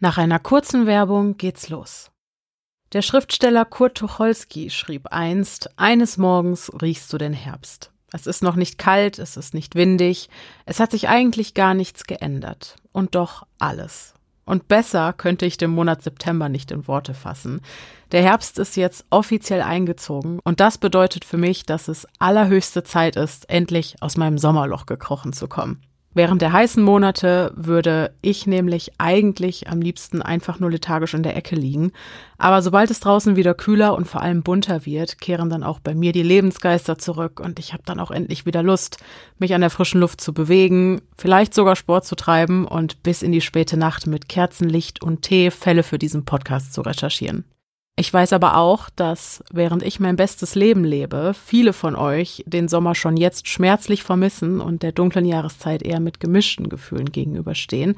Nach einer kurzen Werbung geht's los. Der Schriftsteller Kurt Tucholsky schrieb einst, eines Morgens riechst du den Herbst. Es ist noch nicht kalt, es ist nicht windig, es hat sich eigentlich gar nichts geändert. Und doch alles. Und besser könnte ich den Monat September nicht in Worte fassen. Der Herbst ist jetzt offiziell eingezogen und das bedeutet für mich, dass es allerhöchste Zeit ist, endlich aus meinem Sommerloch gekrochen zu kommen. Während der heißen Monate würde ich nämlich eigentlich am liebsten einfach nur lethargisch in der Ecke liegen. Aber sobald es draußen wieder kühler und vor allem bunter wird, kehren dann auch bei mir die Lebensgeister zurück und ich habe dann auch endlich wieder Lust, mich an der frischen Luft zu bewegen, vielleicht sogar Sport zu treiben und bis in die späte Nacht mit Kerzenlicht und Tee Fälle für diesen Podcast zu recherchieren. Ich weiß aber auch, dass während ich mein bestes Leben lebe, viele von euch den Sommer schon jetzt schmerzlich vermissen und der dunklen Jahreszeit eher mit gemischten Gefühlen gegenüberstehen.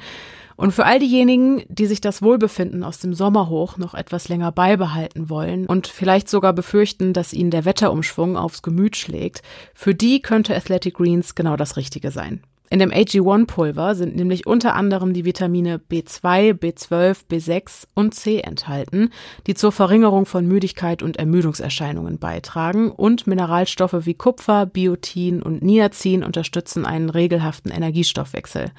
Und für all diejenigen, die sich das Wohlbefinden aus dem Sommerhoch noch etwas länger beibehalten wollen und vielleicht sogar befürchten, dass ihnen der Wetterumschwung aufs Gemüt schlägt, für die könnte Athletic Greens genau das Richtige sein. In dem AG1-Pulver sind nämlich unter anderem die Vitamine B2, B12, B6 und C enthalten, die zur Verringerung von Müdigkeit und Ermüdungserscheinungen beitragen und Mineralstoffe wie Kupfer, Biotin und Niacin unterstützen einen regelhaften Energiestoffwechsel.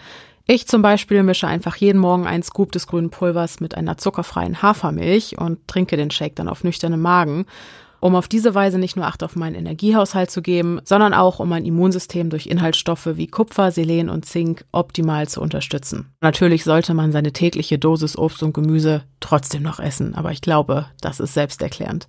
Ich zum Beispiel mische einfach jeden Morgen einen Scoop des grünen Pulvers mit einer zuckerfreien Hafermilch und trinke den Shake dann auf nüchternem Magen um auf diese Weise nicht nur Acht auf meinen Energiehaushalt zu geben, sondern auch um mein Immunsystem durch Inhaltsstoffe wie Kupfer, Selen und Zink optimal zu unterstützen. Natürlich sollte man seine tägliche Dosis Obst und Gemüse trotzdem noch essen, aber ich glaube, das ist selbsterklärend.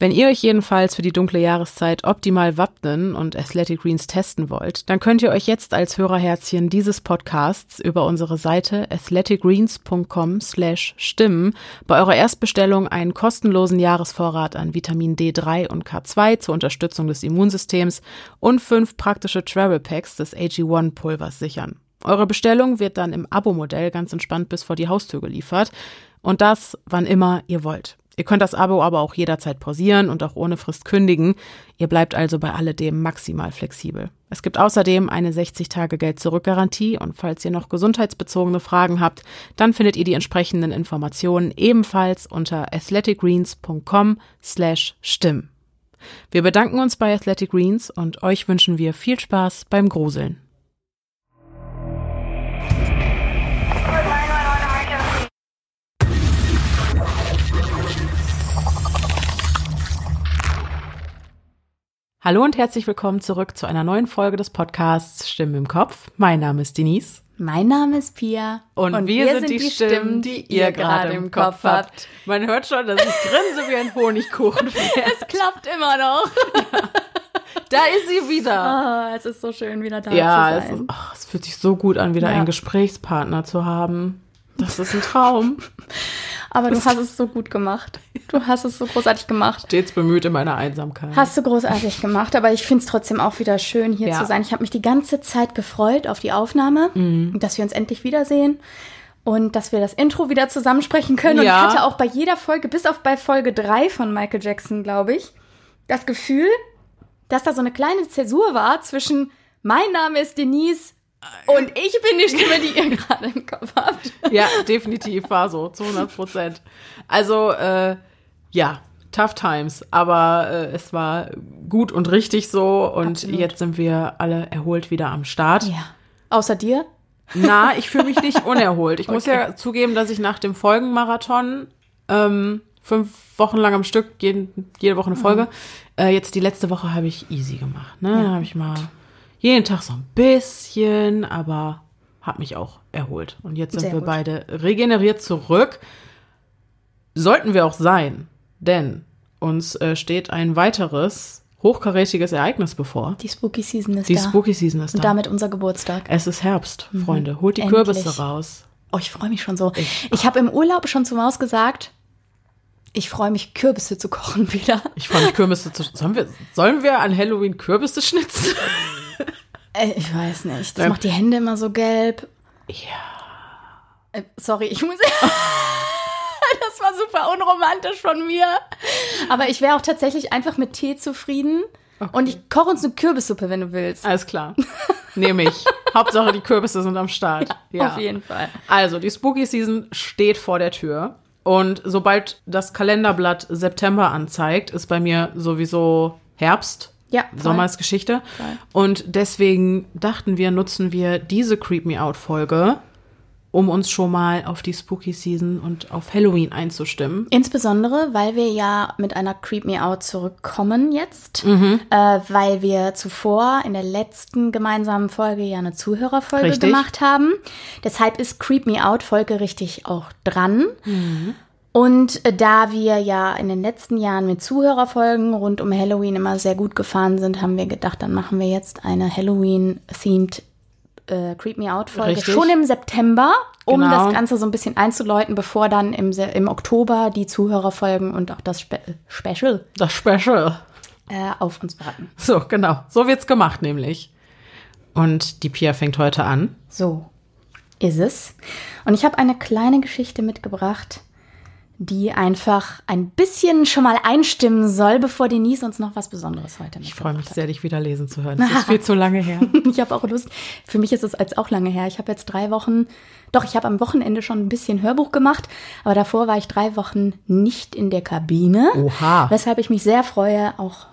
Wenn ihr euch jedenfalls für die dunkle Jahreszeit optimal wappnen und Athletic Greens testen wollt, dann könnt ihr euch jetzt als Hörerherzchen dieses Podcasts über unsere Seite athleticgreens.com slash stimmen bei eurer Erstbestellung einen kostenlosen Jahresvorrat an Vitamin D 3 und K2 zur Unterstützung des Immunsystems und fünf praktische Travel Packs des AG1 Pulvers sichern. Eure Bestellung wird dann im Abo-Modell ganz entspannt bis vor die Haustür geliefert und das wann immer ihr wollt. Ihr könnt das Abo aber auch jederzeit pausieren und auch ohne Frist kündigen. Ihr bleibt also bei alledem maximal flexibel. Es gibt außerdem eine 60-Tage-Geld-Zurück-Garantie und falls ihr noch gesundheitsbezogene Fragen habt, dann findet ihr die entsprechenden Informationen ebenfalls unter athleticgreens.com slash stimm. Wir bedanken uns bei Athletic Greens und euch wünschen wir viel Spaß beim Gruseln. Hallo und herzlich willkommen zurück zu einer neuen Folge des Podcasts Stimmen im Kopf. Mein Name ist Denise. Mein Name ist Pia. Und, und wir, wir, sind, die, die Stimmen, die ihr gerade im Kopf habt. Man hört schon, dass ich grinse wie ein Honigkuchen. es klappt immer noch. Ja. Da ist sie wieder. Oh, es ist so schön, wieder da ja, zu sein. Ja, es, oh, es, fühlt sich so gut an, wieder ja. einen Gesprächspartner zu haben. Das ist ein Traum. Aber du hast es so gut gemacht. Du hast es so großartig gemacht. Stets bemüht in meiner Einsamkeit. Hast du großartig gemacht, aber ich finde es trotzdem auch wieder schön, hier ja. zu sein. Ich habe mich die ganze Zeit gefreut auf die Aufnahme, mhm. dass wir uns endlich wiedersehen und dass wir das Intro wieder zusammensprechen können. Ja. Und ich hatte auch bei jeder Folge, bis auf bei Folge 3 von Michael Jackson, glaube ich, das Gefühl, dass da so eine kleine Zäsur war zwischen mein Name ist Denise, und ich bin die Stimme, die ihr gerade im Kopf habt. Ja, definitiv war so, zu 100 Prozent. Also, äh, ja, tough times, aber äh, es war gut und richtig so und Absolut. jetzt sind wir alle erholt wieder am Start. Ja. Außer dir? Na, ich fühle mich nicht unerholt. Ich okay. muss ja zugeben, dass ich nach dem Folgenmarathon ähm, fünf Wochen lang am Stück, jeden, jede Woche eine Folge, mhm. äh, jetzt die letzte Woche habe ich easy gemacht. Ne? Ja. habe ich mal jeden Tag so ein bisschen, aber habe mich auch erholt. Und jetzt sind Sehr wir gut. beide regeneriert zurück. Sollten wir auch sein, denn uns äh, steht ein weiteres hochkarätiges Ereignis bevor. Die Spooky Season ist Die da. Die Spooky Season ist Und da. Und damit unser Geburtstag. Es ist Herbst, mhm. Freunde. Holt die Endlich. Kürbisse raus. Oh, ich freue mich schon so. Ich, ich habe im Urlaub schon zu Maus gesagt, ich freue mich, Kürbisse zu kochen wieder. Ich freue mich, Kürbisse zu. Sollen wir, sollen wir an Halloween Kürbisse schnitzen? Äh, ich weiß nicht. Das ja. macht die Hände immer so gelb. Ja. Äh, sorry, ich muss. das war super unromantisch von mir. Aber ich wäre auch tatsächlich einfach mit Tee zufrieden. Okay. Und ich koche uns eine Kürbissuppe, wenn du willst. Alles klar. Nehme ich. Hauptsache, die Kürbisse sind am Start. Ja, ja. Auf jeden Fall. Also, die Spooky Season steht vor der Tür. Und sobald das Kalenderblatt September anzeigt, ist bei mir sowieso Herbst. Ja, Sommer ist Geschichte. Voll. Und deswegen dachten wir, nutzen wir diese Creep Me Out Folge, um uns schon mal auf die Spooky Season und auf Halloween einzustimmen. Insbesondere, weil wir ja mit einer Creep Me Out zurückkommen jetzt, mhm. äh, weil wir zuvor in der letzten gemeinsamen Folge ja eine Zuhörerfolge richtig. gemacht haben. Deshalb ist Creep Me Out Folge richtig auch dran. Mhm. Und da wir ja in den letzten Jahren mit Zuhörerfolgen rund um Halloween immer sehr gut gefahren sind, haben wir gedacht, dann machen wir jetzt eine Halloween-themed äh, Creep Me Out Folge Richtig. schon im September, um genau. das Ganze so ein bisschen einzuläuten, bevor dann im, im Oktober die Zuhörerfolgen und auch das Spe Special. Das Special. Äh, auf uns warten. So, genau. So wird's gemacht, nämlich. Und die Pia fängt heute an. So ist es. Und ich habe eine kleine Geschichte mitgebracht, die einfach ein bisschen schon mal einstimmen soll, bevor Denise uns noch was Besonderes heute Ich freue mich sehr, dich wieder lesen zu hören. Das ist viel zu lange her. ich habe auch Lust. Für mich ist es als auch lange her. Ich habe jetzt drei Wochen, doch, ich habe am Wochenende schon ein bisschen Hörbuch gemacht, aber davor war ich drei Wochen nicht in der Kabine. Oha. Weshalb ich mich sehr freue, auch,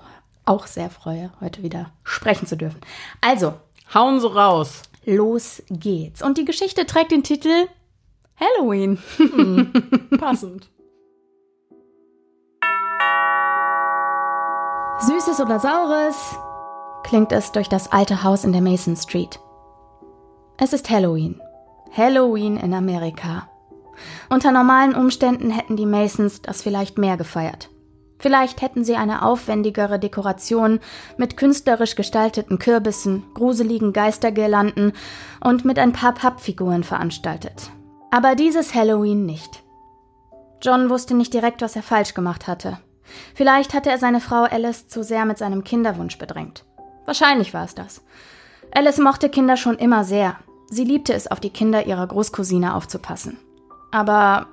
auch sehr freue, heute wieder sprechen zu dürfen. Also. Hauen Sie raus. Los geht's. Und die Geschichte trägt den Titel Halloween. Hm, passend. Süßes oder Saures? klingt es durch das alte Haus in der Mason Street. Es ist Halloween. Halloween in Amerika. Unter normalen Umständen hätten die Masons das vielleicht mehr gefeiert. Vielleicht hätten sie eine aufwendigere Dekoration mit künstlerisch gestalteten Kürbissen, gruseligen Geistergirlanden und mit ein paar Pappfiguren veranstaltet. Aber dieses Halloween nicht. John wusste nicht direkt, was er falsch gemacht hatte. Vielleicht hatte er seine Frau Alice zu sehr mit seinem Kinderwunsch bedrängt. Wahrscheinlich war es das. Alice mochte Kinder schon immer sehr. Sie liebte es, auf die Kinder ihrer Großcousine aufzupassen. Aber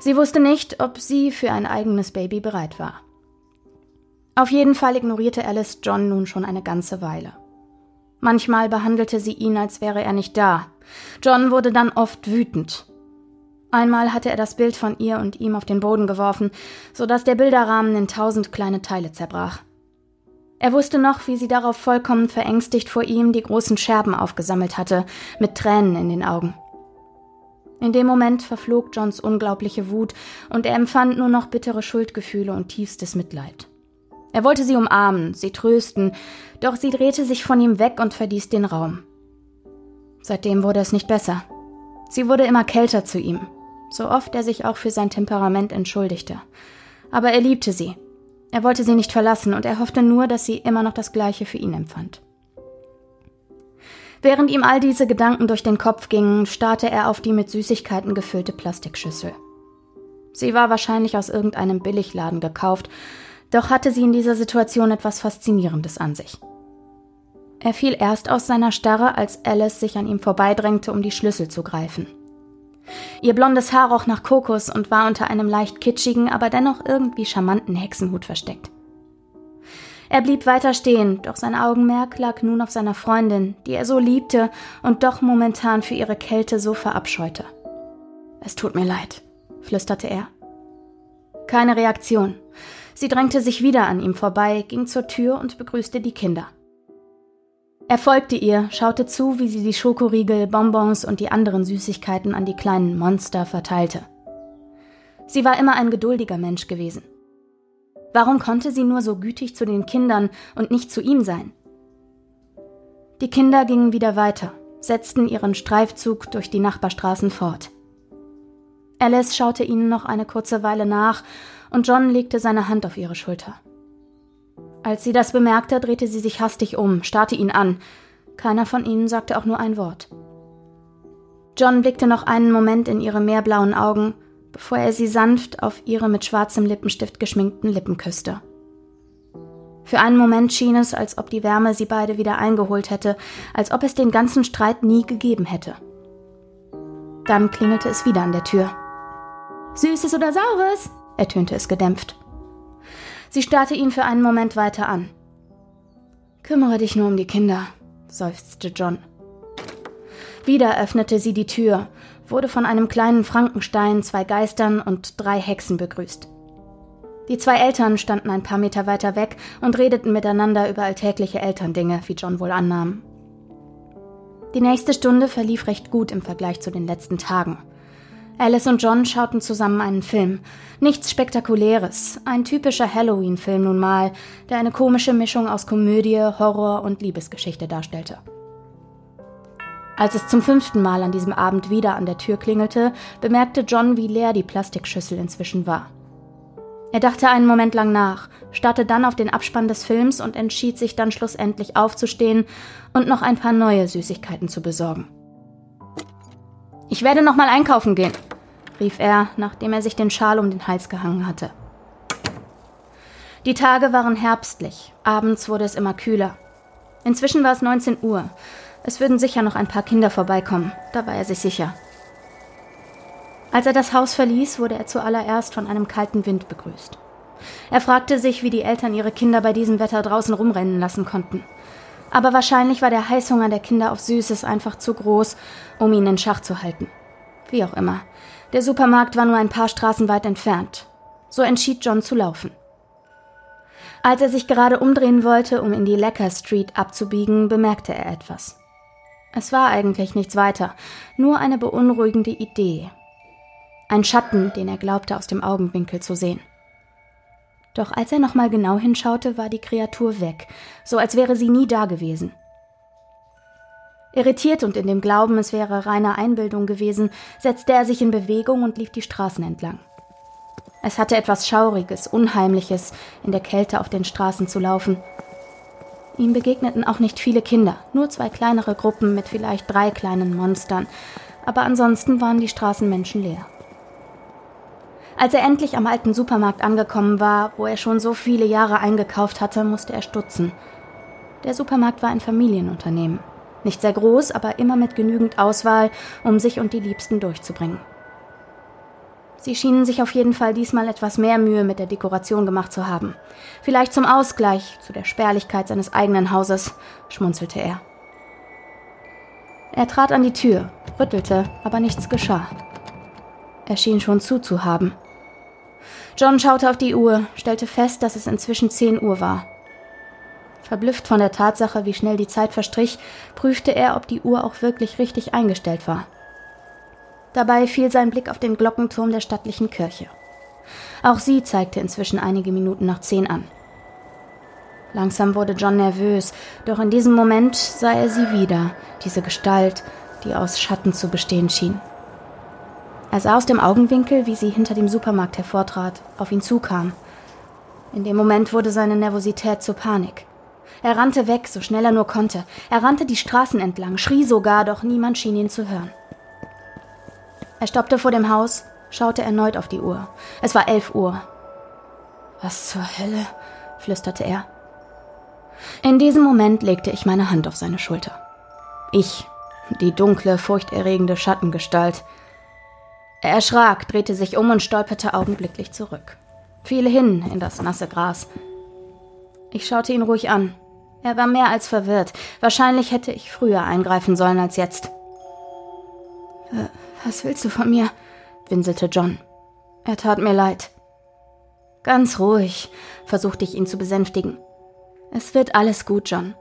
sie wusste nicht, ob sie für ein eigenes Baby bereit war. Auf jeden Fall ignorierte Alice John nun schon eine ganze Weile. Manchmal behandelte sie ihn, als wäre er nicht da. John wurde dann oft wütend. Einmal hatte er das Bild von ihr und ihm auf den Boden geworfen, so dass der Bilderrahmen in tausend kleine Teile zerbrach. Er wusste noch, wie sie darauf vollkommen verängstigt vor ihm die großen Scherben aufgesammelt hatte, mit Tränen in den Augen. In dem Moment verflog Johns unglaubliche Wut und er empfand nur noch bittere Schuldgefühle und tiefstes Mitleid. Er wollte sie umarmen, sie trösten, doch sie drehte sich von ihm weg und verließ den Raum. Seitdem wurde es nicht besser. Sie wurde immer kälter zu ihm, so oft er sich auch für sein Temperament entschuldigte. Aber er liebte sie. Er wollte sie nicht verlassen und er hoffte nur, dass sie immer noch das Gleiche für ihn empfand. Während ihm all diese Gedanken durch den Kopf gingen, starrte er auf die mit Süßigkeiten gefüllte Plastikschüssel. Sie war wahrscheinlich aus irgendeinem Billigladen gekauft, doch hatte sie in dieser Situation etwas Faszinierendes an sich. Er fiel erst aus seiner Starre, als Alice sich an ihm vorbeidrängte, um die Schlüssel zu greifen. Ihr blondes Haar roch nach Kokos und war unter einem leicht kitschigen, aber dennoch irgendwie charmanten Hexenhut versteckt. Er blieb weiter stehen, doch sein Augenmerk lag nun auf seiner Freundin, die er so liebte und doch momentan für ihre Kälte so verabscheute. Es tut mir leid, flüsterte er. Keine Reaktion. Sie drängte sich wieder an ihm vorbei, ging zur Tür und begrüßte die Kinder. Er folgte ihr, schaute zu, wie sie die Schokoriegel, Bonbons und die anderen Süßigkeiten an die kleinen Monster verteilte. Sie war immer ein geduldiger Mensch gewesen. Warum konnte sie nur so gütig zu den Kindern und nicht zu ihm sein? Die Kinder gingen wieder weiter, setzten ihren Streifzug durch die Nachbarstraßen fort. Alice schaute ihnen noch eine kurze Weile nach und John legte seine Hand auf ihre Schulter. Als sie das bemerkte, drehte sie sich hastig um, starrte ihn an. Keiner von ihnen sagte auch nur ein Wort. John blickte noch einen Moment in ihre meerblauen Augen, bevor er sie sanft auf ihre mit schwarzem Lippenstift geschminkten Lippen küsste. Für einen Moment schien es, als ob die Wärme sie beide wieder eingeholt hätte, als ob es den ganzen Streit nie gegeben hätte. Dann klingelte es wieder an der Tür. Süßes oder Saures? Ertönte es gedämpft. Sie starrte ihn für einen Moment weiter an. Kümmere dich nur um die Kinder, seufzte John. Wieder öffnete sie die Tür, wurde von einem kleinen Frankenstein, zwei Geistern und drei Hexen begrüßt. Die zwei Eltern standen ein paar Meter weiter weg und redeten miteinander über alltägliche Elterndinge, wie John wohl annahm. Die nächste Stunde verlief recht gut im Vergleich zu den letzten Tagen. Alice und John schauten zusammen einen Film. Nichts Spektakuläres, ein typischer Halloween-Film nun mal, der eine komische Mischung aus Komödie, Horror und Liebesgeschichte darstellte. Als es zum fünften Mal an diesem Abend wieder an der Tür klingelte, bemerkte John, wie leer die Plastikschüssel inzwischen war. Er dachte einen Moment lang nach, starrte dann auf den Abspann des Films und entschied sich dann schlussendlich aufzustehen und noch ein paar neue Süßigkeiten zu besorgen. Ich werde noch mal einkaufen gehen, rief er, nachdem er sich den Schal um den Hals gehangen hatte. Die Tage waren herbstlich, abends wurde es immer kühler. Inzwischen war es 19 Uhr. Es würden sicher noch ein paar Kinder vorbeikommen, da war er sich sicher. Als er das Haus verließ, wurde er zuallererst von einem kalten Wind begrüßt. Er fragte sich, wie die Eltern ihre Kinder bei diesem Wetter draußen rumrennen lassen konnten. Aber wahrscheinlich war der Heißhunger der Kinder auf Süßes einfach zu groß, um ihn in Schach zu halten. Wie auch immer. Der Supermarkt war nur ein paar Straßen weit entfernt. So entschied John zu laufen. Als er sich gerade umdrehen wollte, um in die Lecker Street abzubiegen, bemerkte er etwas. Es war eigentlich nichts weiter, nur eine beunruhigende Idee, ein Schatten, den er glaubte aus dem Augenwinkel zu sehen. Doch als er nochmal genau hinschaute, war die Kreatur weg, so als wäre sie nie da gewesen. Irritiert und in dem Glauben, es wäre reine Einbildung gewesen, setzte er sich in Bewegung und lief die Straßen entlang. Es hatte etwas Schauriges, Unheimliches, in der Kälte auf den Straßen zu laufen. Ihm begegneten auch nicht viele Kinder, nur zwei kleinere Gruppen mit vielleicht drei kleinen Monstern, aber ansonsten waren die Straßen menschenleer. Als er endlich am alten Supermarkt angekommen war, wo er schon so viele Jahre eingekauft hatte, musste er stutzen. Der Supermarkt war ein Familienunternehmen. Nicht sehr groß, aber immer mit genügend Auswahl, um sich und die Liebsten durchzubringen. Sie schienen sich auf jeden Fall diesmal etwas mehr Mühe mit der Dekoration gemacht zu haben. Vielleicht zum Ausgleich zu der Spärlichkeit seines eigenen Hauses, schmunzelte er. Er trat an die Tür, rüttelte, aber nichts geschah. Er schien schon zuzuhaben. John schaute auf die Uhr, stellte fest, dass es inzwischen 10 Uhr war. Verblüfft von der Tatsache, wie schnell die Zeit verstrich, prüfte er, ob die Uhr auch wirklich richtig eingestellt war. Dabei fiel sein Blick auf den Glockenturm der stattlichen Kirche. Auch sie zeigte inzwischen einige Minuten nach zehn an. Langsam wurde John nervös, doch in diesem Moment sah er sie wieder, diese Gestalt, die aus Schatten zu bestehen schien. Er sah aus dem Augenwinkel, wie sie hinter dem Supermarkt hervortrat, auf ihn zukam. In dem Moment wurde seine Nervosität zur Panik. Er rannte weg, so schnell er nur konnte. Er rannte die Straßen entlang, schrie sogar, doch niemand schien ihn zu hören. Er stoppte vor dem Haus, schaute erneut auf die Uhr. Es war elf Uhr. Was zur Hölle? flüsterte er. In diesem Moment legte ich meine Hand auf seine Schulter. Ich, die dunkle, furchterregende Schattengestalt, er erschrak, drehte sich um und stolperte augenblicklich zurück. Fiel hin in das nasse Gras. Ich schaute ihn ruhig an. Er war mehr als verwirrt. Wahrscheinlich hätte ich früher eingreifen sollen als jetzt. Was willst du von mir? winselte John. Er tat mir leid. Ganz ruhig, versuchte ich ihn zu besänftigen. Es wird alles gut, John.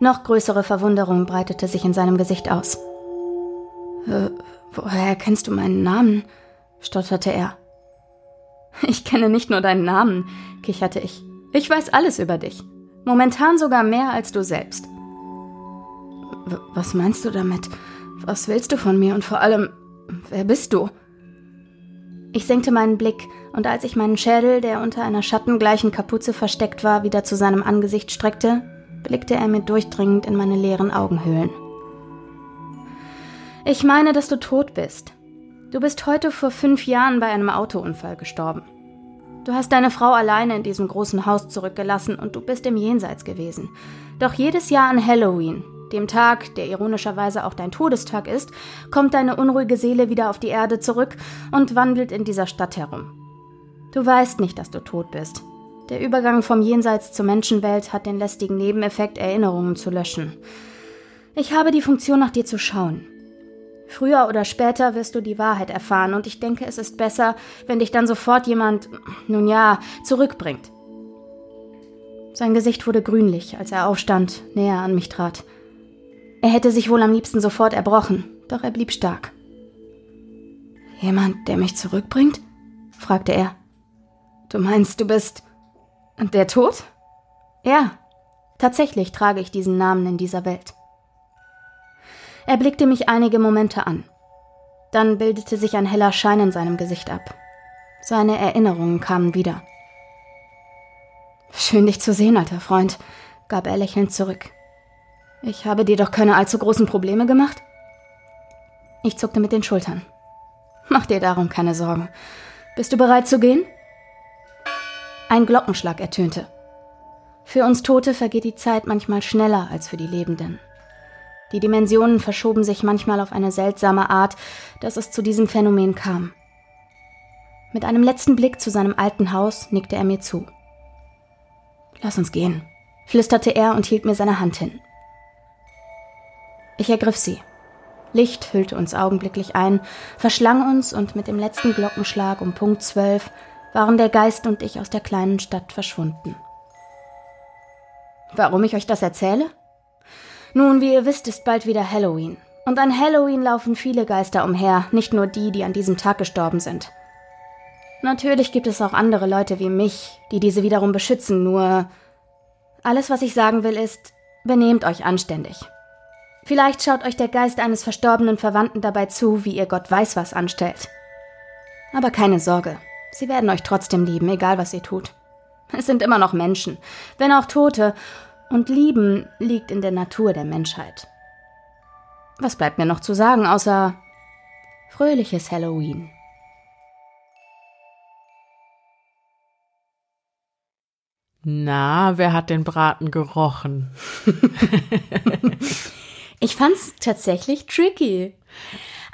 Noch größere Verwunderung breitete sich in seinem Gesicht aus. Woher kennst du meinen Namen? stotterte er. Ich kenne nicht nur deinen Namen, kicherte ich. Ich weiß alles über dich. Momentan sogar mehr als du selbst. W was meinst du damit? Was willst du von mir und vor allem, wer bist du? Ich senkte meinen Blick, und als ich meinen Schädel, der unter einer schattengleichen Kapuze versteckt war, wieder zu seinem Angesicht streckte, blickte er mir durchdringend in meine leeren Augenhöhlen. Ich meine, dass du tot bist. Du bist heute vor fünf Jahren bei einem Autounfall gestorben. Du hast deine Frau alleine in diesem großen Haus zurückgelassen und du bist im Jenseits gewesen. Doch jedes Jahr an Halloween, dem Tag, der ironischerweise auch dein Todestag ist, kommt deine unruhige Seele wieder auf die Erde zurück und wandelt in dieser Stadt herum. Du weißt nicht, dass du tot bist. Der Übergang vom Jenseits zur Menschenwelt hat den lästigen Nebeneffekt, Erinnerungen zu löschen. Ich habe die Funktion, nach dir zu schauen. Früher oder später wirst du die Wahrheit erfahren und ich denke, es ist besser, wenn dich dann sofort jemand, nun ja, zurückbringt. Sein Gesicht wurde grünlich, als er aufstand, näher an mich trat. Er hätte sich wohl am liebsten sofort erbrochen, doch er blieb stark. Jemand, der mich zurückbringt? fragte er. Du meinst, du bist der Tod? Ja, tatsächlich trage ich diesen Namen in dieser Welt. Er blickte mich einige Momente an. Dann bildete sich ein heller Schein in seinem Gesicht ab. Seine Erinnerungen kamen wieder. Schön dich zu sehen, alter Freund, gab er lächelnd zurück. Ich habe dir doch keine allzu großen Probleme gemacht? Ich zuckte mit den Schultern. Mach dir darum keine Sorgen. Bist du bereit zu gehen? Ein Glockenschlag ertönte. Für uns Tote vergeht die Zeit manchmal schneller als für die Lebenden. Die Dimensionen verschoben sich manchmal auf eine seltsame Art, dass es zu diesem Phänomen kam. Mit einem letzten Blick zu seinem alten Haus nickte er mir zu. Lass uns gehen, flüsterte er und hielt mir seine Hand hin. Ich ergriff sie. Licht hüllte uns augenblicklich ein, verschlang uns und mit dem letzten Glockenschlag um Punkt zwölf waren der Geist und ich aus der kleinen Stadt verschwunden. Warum ich euch das erzähle? Nun, wie ihr wisst, ist bald wieder Halloween. Und an Halloween laufen viele Geister umher, nicht nur die, die an diesem Tag gestorben sind. Natürlich gibt es auch andere Leute wie mich, die diese wiederum beschützen, nur alles, was ich sagen will, ist, benehmt euch anständig. Vielleicht schaut euch der Geist eines verstorbenen Verwandten dabei zu, wie ihr Gott weiß was anstellt. Aber keine Sorge, sie werden euch trotzdem lieben, egal was ihr tut. Es sind immer noch Menschen, wenn auch Tote, und lieben liegt in der Natur der Menschheit. Was bleibt mir noch zu sagen, außer fröhliches Halloween? Na, wer hat den Braten gerochen? ich fand's tatsächlich tricky.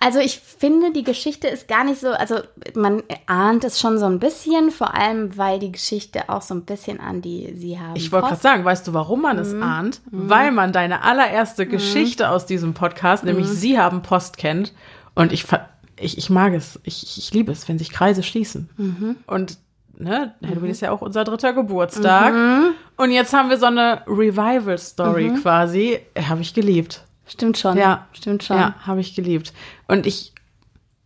Also ich finde, die Geschichte ist gar nicht so, also man ahnt es schon so ein bisschen, vor allem weil die Geschichte auch so ein bisschen an die sie haben. Ich wollte gerade sagen, weißt du, warum man es mhm. ahnt? Mhm. Weil man deine allererste mhm. Geschichte aus diesem Podcast, nämlich mhm. Sie haben Post kennt. Und ich, ich, ich mag es, ich, ich liebe es, wenn sich Kreise schließen. Mhm. Und ne, Halloween ist ja auch unser dritter Geburtstag. Mhm. Und jetzt haben wir so eine Revival-Story quasi. Habe ich geliebt. Stimmt schon. Ja, stimmt schon. Ja, habe ich geliebt. Und ich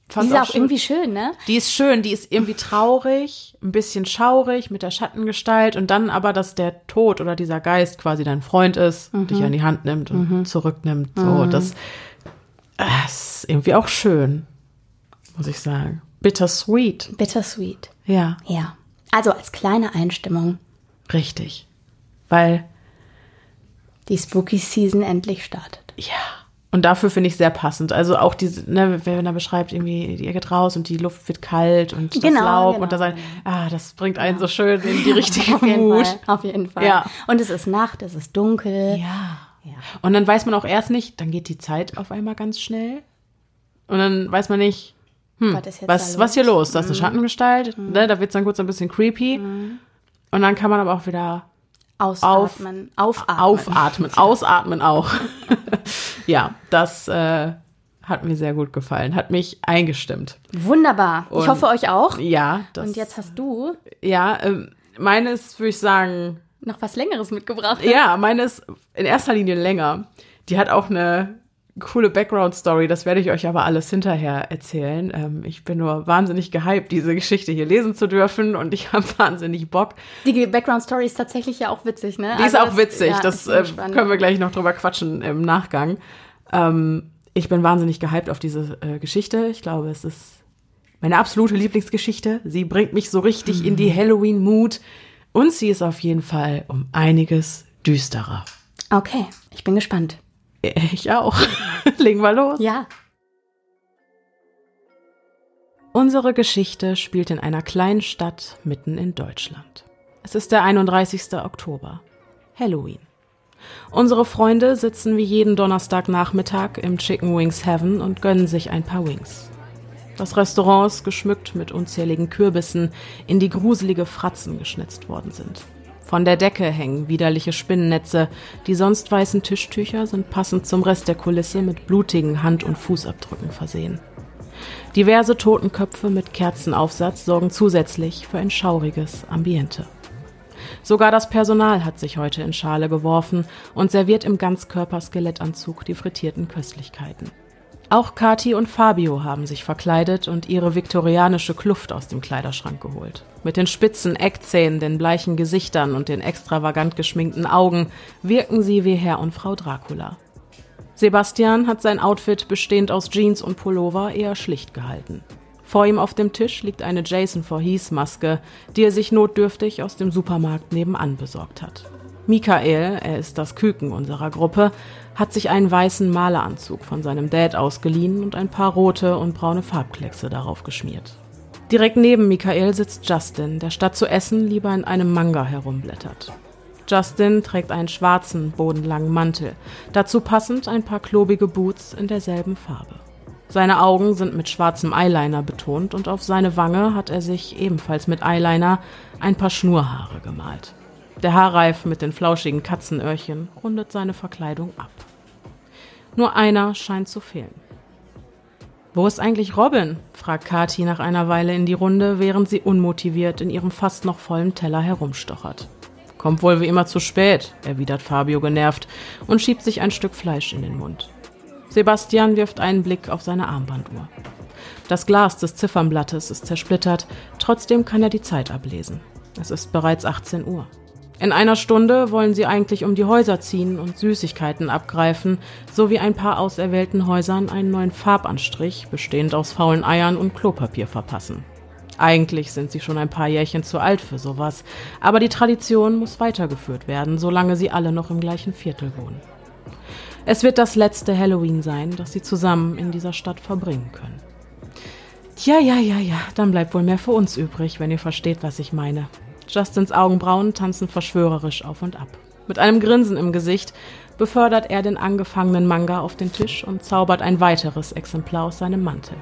fand die ist auch, auch irgendwie schön, ne? Die ist schön, die ist irgendwie traurig, ein bisschen schaurig mit der Schattengestalt und dann aber, dass der Tod oder dieser Geist quasi dein Freund ist, mhm. dich an die Hand nimmt und mhm. zurücknimmt. So, mhm. das, das ist irgendwie auch schön, muss ich sagen. Bittersweet. Bittersweet. Ja. Ja. Also als kleine Einstimmung. Richtig. Weil die Spooky Season endlich startet. Ja. Und dafür finde ich sehr passend. Also auch diese, ne, wenn er beschreibt, irgendwie, ihr geht raus und die Luft wird kalt und das genau, Laub genau, und da sein, ah, das bringt einen ja. so schön in die richtige auf Mut. Fall, auf jeden Fall. Ja. Und es ist Nacht, es ist dunkel. Ja. ja. Und dann weiß man auch erst nicht, dann geht die Zeit auf einmal ganz schnell. Und dann weiß man nicht, hm, was, was hier los? Da ist eine mhm. Schattengestalt, mhm. ne, da wird es dann kurz ein bisschen creepy. Mhm. Und dann kann man aber auch wieder Ausatmen, auf, aufatmen. Aufatmen, ausatmen auch. ja, das äh, hat mir sehr gut gefallen, hat mich eingestimmt. Wunderbar. Und, ich hoffe euch auch. Ja. Das, Und jetzt hast du. Ja, ähm, meines würde ich sagen. Noch was Längeres mitgebracht. Ja, meines in erster Linie länger. Die hat auch eine coole Background-Story, das werde ich euch aber alles hinterher erzählen. Ähm, ich bin nur wahnsinnig gehypt, diese Geschichte hier lesen zu dürfen und ich habe wahnsinnig Bock. Die Background-Story ist tatsächlich ja auch witzig, ne? Die also ist auch witzig, das, ja, das äh, können wir gleich noch drüber quatschen im Nachgang. Ähm, ich bin wahnsinnig gehypt auf diese äh, Geschichte. Ich glaube, es ist meine absolute Lieblingsgeschichte. Sie bringt mich so richtig mhm. in die Halloween-Mood und sie ist auf jeden Fall um einiges düsterer. Okay, ich bin gespannt. Ich auch. Legen wir los. Ja. Unsere Geschichte spielt in einer kleinen Stadt mitten in Deutschland. Es ist der 31. Oktober. Halloween. Unsere Freunde sitzen wie jeden Donnerstagnachmittag im Chicken Wings Heaven und gönnen sich ein paar Wings. Das Restaurant ist geschmückt mit unzähligen Kürbissen, in die gruselige Fratzen geschnitzt worden sind. Von der Decke hängen widerliche Spinnennetze, die sonst weißen Tischtücher sind passend zum Rest der Kulisse mit blutigen Hand- und Fußabdrücken versehen. Diverse Totenköpfe mit Kerzenaufsatz sorgen zusätzlich für ein schauriges Ambiente. Sogar das Personal hat sich heute in Schale geworfen und serviert im Ganzkörper-Skelettanzug die frittierten Köstlichkeiten. Auch Kati und Fabio haben sich verkleidet und ihre viktorianische Kluft aus dem Kleiderschrank geholt. Mit den spitzen Eckzähnen, den bleichen Gesichtern und den extravagant geschminkten Augen wirken sie wie Herr und Frau Dracula. Sebastian hat sein Outfit bestehend aus Jeans und Pullover eher schlicht gehalten. Vor ihm auf dem Tisch liegt eine Jason Voorhees Maske, die er sich notdürftig aus dem Supermarkt nebenan besorgt hat. Michael, er ist das Küken unserer Gruppe, hat sich einen weißen Maleranzug von seinem Dad ausgeliehen und ein paar rote und braune Farbkleckse darauf geschmiert. Direkt neben Michael sitzt Justin, der statt zu essen lieber in einem Manga herumblättert. Justin trägt einen schwarzen, bodenlangen Mantel, dazu passend ein paar klobige Boots in derselben Farbe. Seine Augen sind mit schwarzem Eyeliner betont und auf seine Wange hat er sich ebenfalls mit Eyeliner ein paar Schnurhaare gemalt. Der Haarreif mit den flauschigen Katzenöhrchen rundet seine Verkleidung ab. Nur einer scheint zu fehlen. Wo ist eigentlich Robin? fragt Kathi nach einer Weile in die Runde, während sie unmotiviert in ihrem fast noch vollen Teller herumstochert. Kommt wohl wie immer zu spät, erwidert Fabio genervt und schiebt sich ein Stück Fleisch in den Mund. Sebastian wirft einen Blick auf seine Armbanduhr. Das Glas des Ziffernblattes ist zersplittert, trotzdem kann er die Zeit ablesen. Es ist bereits 18 Uhr. In einer Stunde wollen sie eigentlich um die Häuser ziehen und Süßigkeiten abgreifen, sowie ein paar auserwählten Häusern einen neuen Farbanstrich, bestehend aus faulen Eiern und Klopapier verpassen. Eigentlich sind sie schon ein paar Jährchen zu alt für sowas, aber die Tradition muss weitergeführt werden, solange sie alle noch im gleichen Viertel wohnen. Es wird das letzte Halloween sein, das sie zusammen in dieser Stadt verbringen können. Tja, ja, ja, ja, dann bleibt wohl mehr für uns übrig, wenn ihr versteht, was ich meine. Justins Augenbrauen tanzen verschwörerisch auf und ab. Mit einem Grinsen im Gesicht befördert er den angefangenen Manga auf den Tisch und zaubert ein weiteres Exemplar aus seinem Mantel.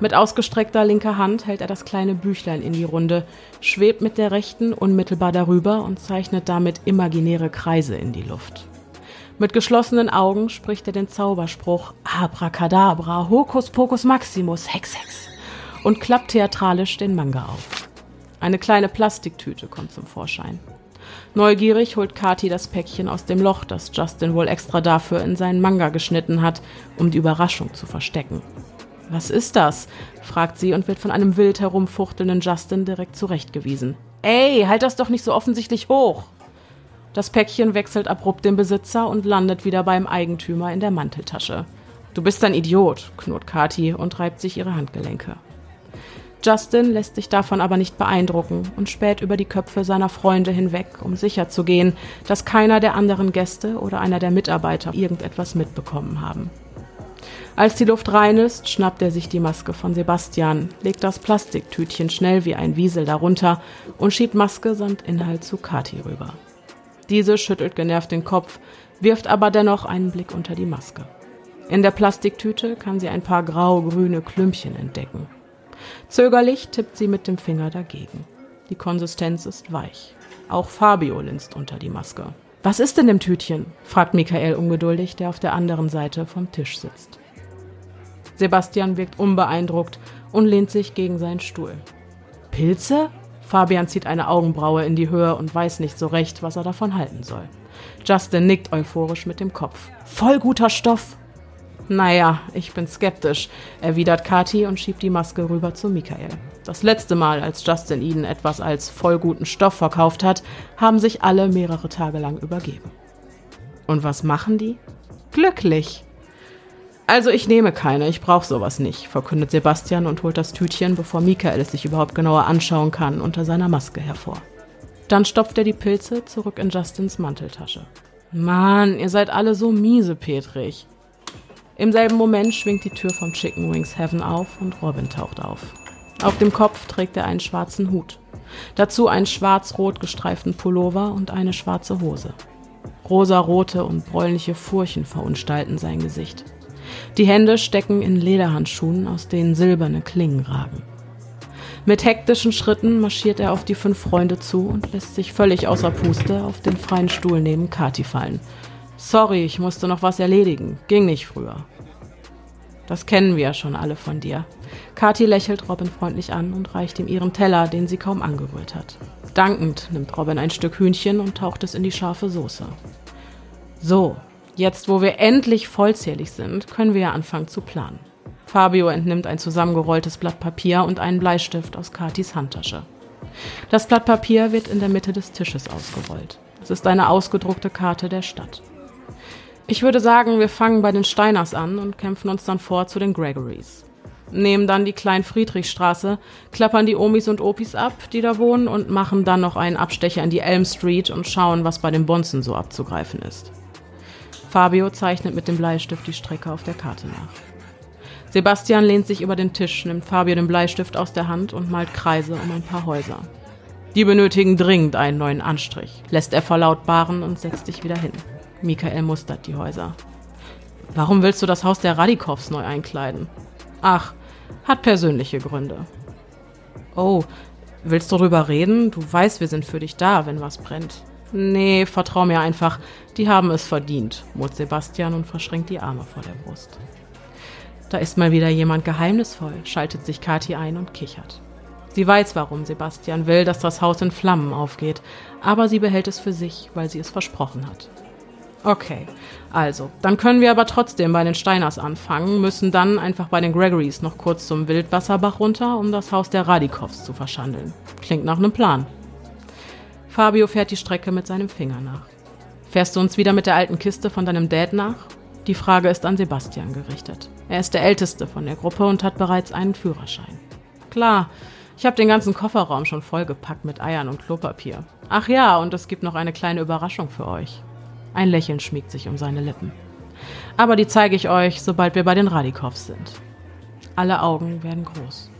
Mit ausgestreckter linker Hand hält er das kleine Büchlein in die Runde, schwebt mit der rechten unmittelbar darüber und zeichnet damit imaginäre Kreise in die Luft. Mit geschlossenen Augen spricht er den Zauberspruch Abracadabra, Hokus Pokus Maximus, Hex Hex und klappt theatralisch den Manga auf. Eine kleine Plastiktüte kommt zum Vorschein. Neugierig holt Kati das Päckchen aus dem Loch, das Justin wohl extra dafür in seinen Manga geschnitten hat, um die Überraschung zu verstecken. Was ist das? fragt sie und wird von einem wild herumfuchtelnden Justin direkt zurechtgewiesen. Ey, halt das doch nicht so offensichtlich hoch! Das Päckchen wechselt abrupt den Besitzer und landet wieder beim Eigentümer in der Manteltasche. Du bist ein Idiot, knurrt Kati und reibt sich ihre Handgelenke. Justin lässt sich davon aber nicht beeindrucken und späht über die Köpfe seiner Freunde hinweg, um sicherzugehen, dass keiner der anderen Gäste oder einer der Mitarbeiter irgendetwas mitbekommen haben. Als die Luft rein ist, schnappt er sich die Maske von Sebastian, legt das Plastiktütchen schnell wie ein Wiesel darunter und schiebt Maske samt Inhalt zu Kati rüber. Diese schüttelt genervt den Kopf, wirft aber dennoch einen Blick unter die Maske. In der Plastiktüte kann sie ein paar grau-grüne Klümpchen entdecken. Zögerlich tippt sie mit dem Finger dagegen. Die Konsistenz ist weich. Auch Fabio linst unter die Maske. Was ist denn im Tütchen? fragt Michael ungeduldig, der auf der anderen Seite vom Tisch sitzt. Sebastian wirkt unbeeindruckt und lehnt sich gegen seinen Stuhl. Pilze? Fabian zieht eine Augenbraue in die Höhe und weiß nicht so recht, was er davon halten soll. Justin nickt euphorisch mit dem Kopf. Voll guter Stoff. Naja, ich bin skeptisch, erwidert Kati und schiebt die Maske rüber zu Michael. Das letzte Mal, als Justin ihnen etwas als voll guten Stoff verkauft hat, haben sich alle mehrere Tage lang übergeben. Und was machen die? Glücklich. Also ich nehme keine, ich brauche sowas nicht, verkündet Sebastian und holt das Tütchen, bevor Michael es sich überhaupt genauer anschauen kann, unter seiner Maske hervor. Dann stopft er die Pilze zurück in Justins Manteltasche. Mann, ihr seid alle so miese, Petrich. Im selben Moment schwingt die Tür vom Chicken Wings Heaven auf und Robin taucht auf. Auf dem Kopf trägt er einen schwarzen Hut. Dazu einen schwarz-rot gestreiften Pullover und eine schwarze Hose. Rosarote und bräunliche Furchen verunstalten sein Gesicht. Die Hände stecken in Lederhandschuhen, aus denen silberne Klingen ragen. Mit hektischen Schritten marschiert er auf die fünf Freunde zu und lässt sich völlig außer Puste auf den freien Stuhl neben Kati fallen. Sorry, ich musste noch was erledigen. Ging nicht früher. Das kennen wir ja schon alle von dir. Kathi lächelt Robin freundlich an und reicht ihm ihren Teller, den sie kaum angerührt hat. Dankend nimmt Robin ein Stück Hühnchen und taucht es in die scharfe Soße. So, jetzt wo wir endlich vollzählig sind, können wir ja anfangen zu planen. Fabio entnimmt ein zusammengerolltes Blatt Papier und einen Bleistift aus Katis Handtasche. Das Blatt Papier wird in der Mitte des Tisches ausgerollt. Es ist eine ausgedruckte Karte der Stadt. Ich würde sagen, wir fangen bei den Steiners an und kämpfen uns dann vor zu den Gregorys. Nehmen dann die Klein-Friedrichstraße, klappern die Omis und Opis ab, die da wohnen, und machen dann noch einen Abstecher in die Elm Street und schauen, was bei den Bonzen so abzugreifen ist. Fabio zeichnet mit dem Bleistift die Strecke auf der Karte nach. Sebastian lehnt sich über den Tisch, nimmt Fabio den Bleistift aus der Hand und malt Kreise um ein paar Häuser. Die benötigen dringend einen neuen Anstrich, lässt er verlautbaren und setzt sich wieder hin. Michael mustert die Häuser. Warum willst du das Haus der Radikows neu einkleiden? Ach, hat persönliche Gründe. Oh, willst du darüber reden? Du weißt, wir sind für dich da, wenn was brennt. Nee, vertrau mir einfach, die haben es verdient, murrt Sebastian und verschränkt die Arme vor der Brust. Da ist mal wieder jemand geheimnisvoll, schaltet sich Kathi ein und kichert. Sie weiß, warum Sebastian will, dass das Haus in Flammen aufgeht, aber sie behält es für sich, weil sie es versprochen hat. Okay, also, dann können wir aber trotzdem bei den Steiners anfangen, müssen dann einfach bei den Gregorys noch kurz zum Wildwasserbach runter, um das Haus der Radikows zu verschandeln. Klingt nach einem Plan. Fabio fährt die Strecke mit seinem Finger nach. Fährst du uns wieder mit der alten Kiste von deinem Dad nach? Die Frage ist an Sebastian gerichtet. Er ist der Älteste von der Gruppe und hat bereits einen Führerschein. Klar, ich habe den ganzen Kofferraum schon vollgepackt mit Eiern und Klopapier. Ach ja, und es gibt noch eine kleine Überraschung für euch. Ein Lächeln schmiegt sich um seine Lippen. Aber die zeige ich euch, sobald wir bei den Radikows sind. Alle Augen werden groß.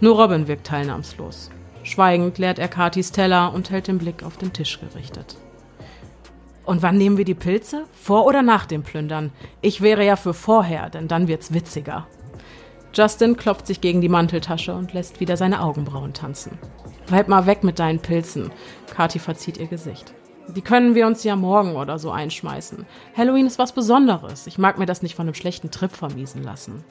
Nur Robin wirkt teilnahmslos. Schweigend leert er Katis Teller und hält den Blick auf den Tisch gerichtet. Und wann nehmen wir die Pilze? Vor oder nach dem Plündern? Ich wäre ja für vorher, denn dann wird's witziger. Justin klopft sich gegen die Manteltasche und lässt wieder seine Augenbrauen tanzen. Bleib mal weg mit deinen Pilzen. Kathi verzieht ihr Gesicht. Die können wir uns ja morgen oder so einschmeißen. Halloween ist was Besonderes. Ich mag mir das nicht von einem schlechten Trip vermiesen lassen.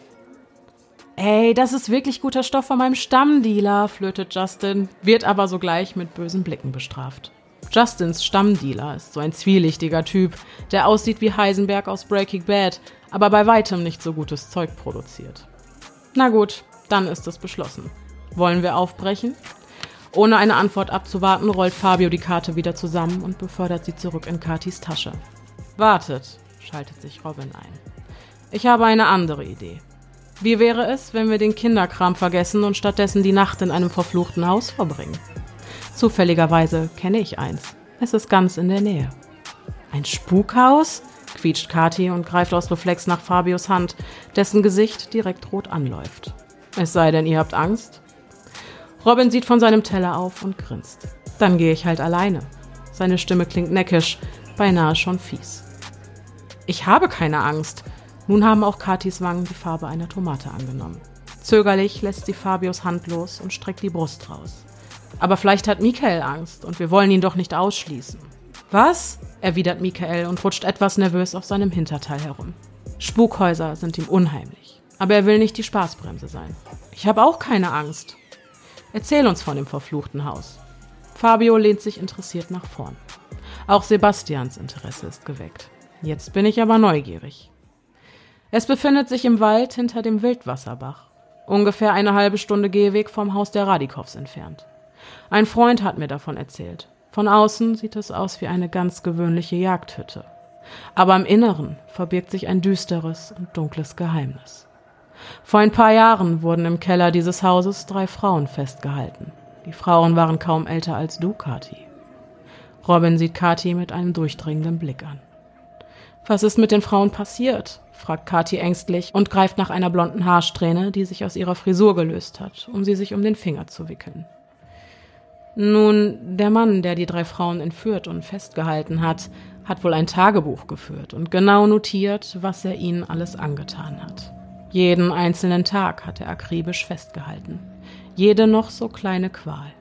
Ey, das ist wirklich guter Stoff von meinem Stammdealer, flötet Justin, wird aber sogleich mit bösen Blicken bestraft. Justins Stammdealer ist so ein zwielichtiger Typ, der aussieht wie Heisenberg aus Breaking Bad, aber bei weitem nicht so gutes Zeug produziert. Na gut, dann ist es beschlossen. Wollen wir aufbrechen? Ohne eine Antwort abzuwarten, rollt Fabio die Karte wieder zusammen und befördert sie zurück in Katis Tasche. Wartet, schaltet sich Robin ein. Ich habe eine andere Idee. Wie wäre es, wenn wir den Kinderkram vergessen und stattdessen die Nacht in einem verfluchten Haus verbringen? Zufälligerweise kenne ich eins. Es ist ganz in der Nähe. Ein Spukhaus? quietscht Kathi und greift aus Reflex nach Fabios Hand, dessen Gesicht direkt rot anläuft. Es sei denn, ihr habt Angst? Robin sieht von seinem Teller auf und grinst. Dann gehe ich halt alleine. Seine Stimme klingt neckisch, beinahe schon fies. Ich habe keine Angst. Nun haben auch Katis Wangen die Farbe einer Tomate angenommen. Zögerlich lässt sie Fabios Hand los und streckt die Brust raus. Aber vielleicht hat Michael Angst und wir wollen ihn doch nicht ausschließen. Was? erwidert Michael und rutscht etwas nervös auf seinem Hinterteil herum. Spukhäuser sind ihm unheimlich. Aber er will nicht die Spaßbremse sein. Ich habe auch keine Angst. Erzähl uns von dem verfluchten Haus. Fabio lehnt sich interessiert nach vorn. Auch Sebastians Interesse ist geweckt. Jetzt bin ich aber neugierig. Es befindet sich im Wald hinter dem Wildwasserbach, ungefähr eine halbe Stunde Gehweg vom Haus der Radikows entfernt. Ein Freund hat mir davon erzählt. Von außen sieht es aus wie eine ganz gewöhnliche Jagdhütte. Aber im Inneren verbirgt sich ein düsteres und dunkles Geheimnis. Vor ein paar Jahren wurden im Keller dieses Hauses drei Frauen festgehalten. Die Frauen waren kaum älter als du, Kathi. Robin sieht Kathi mit einem durchdringenden Blick an. Was ist mit den Frauen passiert? fragt Kathi ängstlich und greift nach einer blonden Haarsträhne, die sich aus ihrer Frisur gelöst hat, um sie sich um den Finger zu wickeln. Nun, der Mann, der die drei Frauen entführt und festgehalten hat, hat wohl ein Tagebuch geführt und genau notiert, was er ihnen alles angetan hat. Jeden einzelnen Tag hat er akribisch festgehalten. Jede noch so kleine Qual.